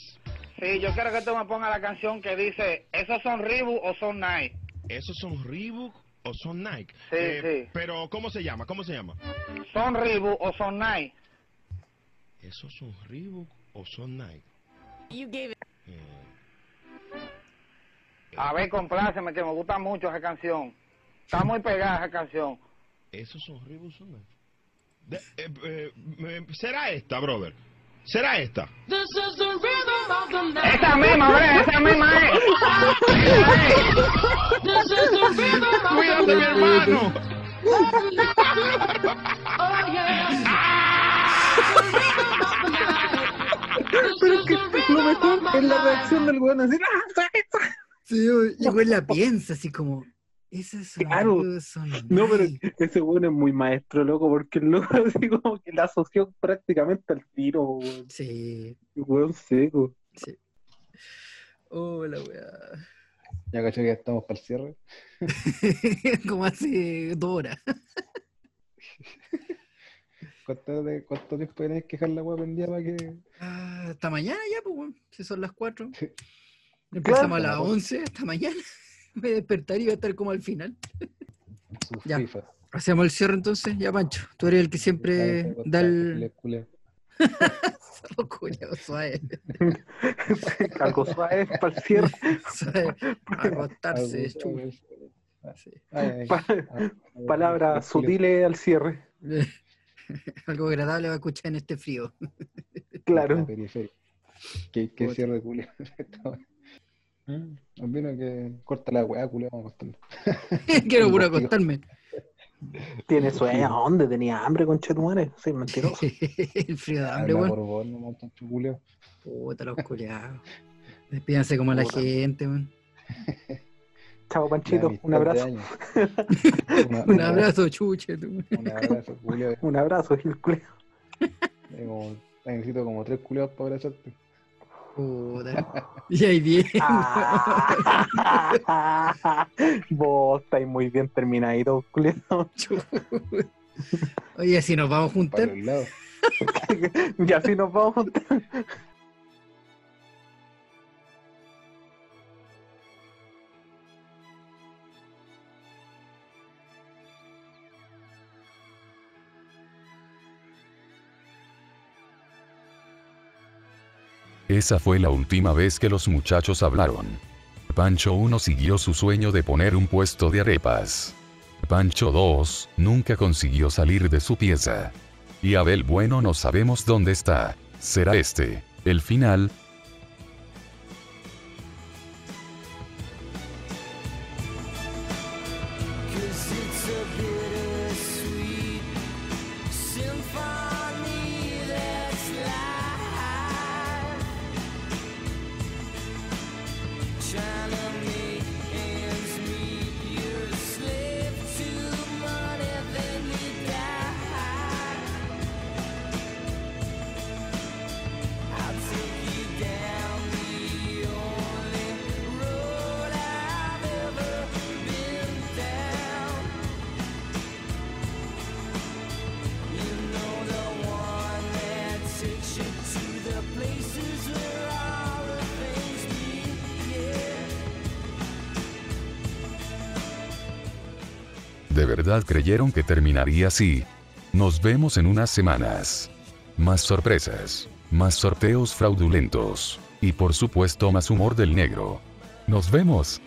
Sí, yo quiero que tú me pongas la canción que dice, ¿esos son Reebok o son Nike? ¿Esos son Reebok o son Nike? Sí, Eh, sí. Pero, ¿cómo se llama? ¿Cómo se llama? ¿Son Reebok o son Nike? ¿Esos son Reebok o son Nike? You gave it. A ver, compláceme, que me gusta mucho esa canción. Está muy pegada esa canción. ¿Esos son Nike? De- eh, eh, eh, ¿Será esta, brother? ¿Será esta? Esa misma, Brea, esa misma es. Cuídate, mi hermano. Pero es que lo mejor es la reacción del weón así. ¡Ah! Sí, y güey la piensa así como. Esas son Claro. Son No, pero Nike". ese weón es muy maestro, loco, porque el loco así como que la asoció prácticamente al tiro, weón. Sí. Weón seco. Sí. Oh, la weá. Ya caché que ya estamos para el cierre. como hace dos horas. ¿Cuánto, de- cuánto tiempo tenés que dejar la weá prendida para que.? Ah, hasta mañana ya, pues, weón. Si son las 4. Empezamos Claro. a las 11 hasta mañana. Me voy a despertar y voy a estar como al final. Ya. Hacemos el cierre entonces. Ya, Pancho. Tú eres el que siempre da el. Culiao, suave. Algo suave para el cierre. Suave. Acostarse, Palabras sutiles al cierre. Algo agradable va a escuchar en este frío. Claro. Que, que cierre culia. Opino que corta la weá, culia, vamos a acostarnos. Quiero puro acostarme. Tiene sueño. ¿A dónde tenía hambre, conchetumare? Soy mentiroso. el frío de hambre, weón. por vos, no montan. Puta, los culiados. Despídanse como la gente, weón. Chao, Panchito. Un abrazo. Una- Un abrazo, chuche. tú. Un abrazo, culia. Un abrazo, Gil Culeo. Necesito como tres culiados para abrazarte. Y ahí bien. Vos estáis muy bien terminadito, Culeo. Oye, si nos vamos a juntar. Y así nos vamos. Esa fue la última vez que los muchachos hablaron. Pancho 1 siguió su sueño de poner un puesto de arepas. Pancho 2 nunca consiguió salir de su pieza. Y Abel Bueno no sabemos dónde está. ¿Será este el final? Que terminaría así? Nos vemos en unas semanas. Más sorpresas. Más sorteos fraudulentos. Y por supuesto más humor del negro. Nos vemos.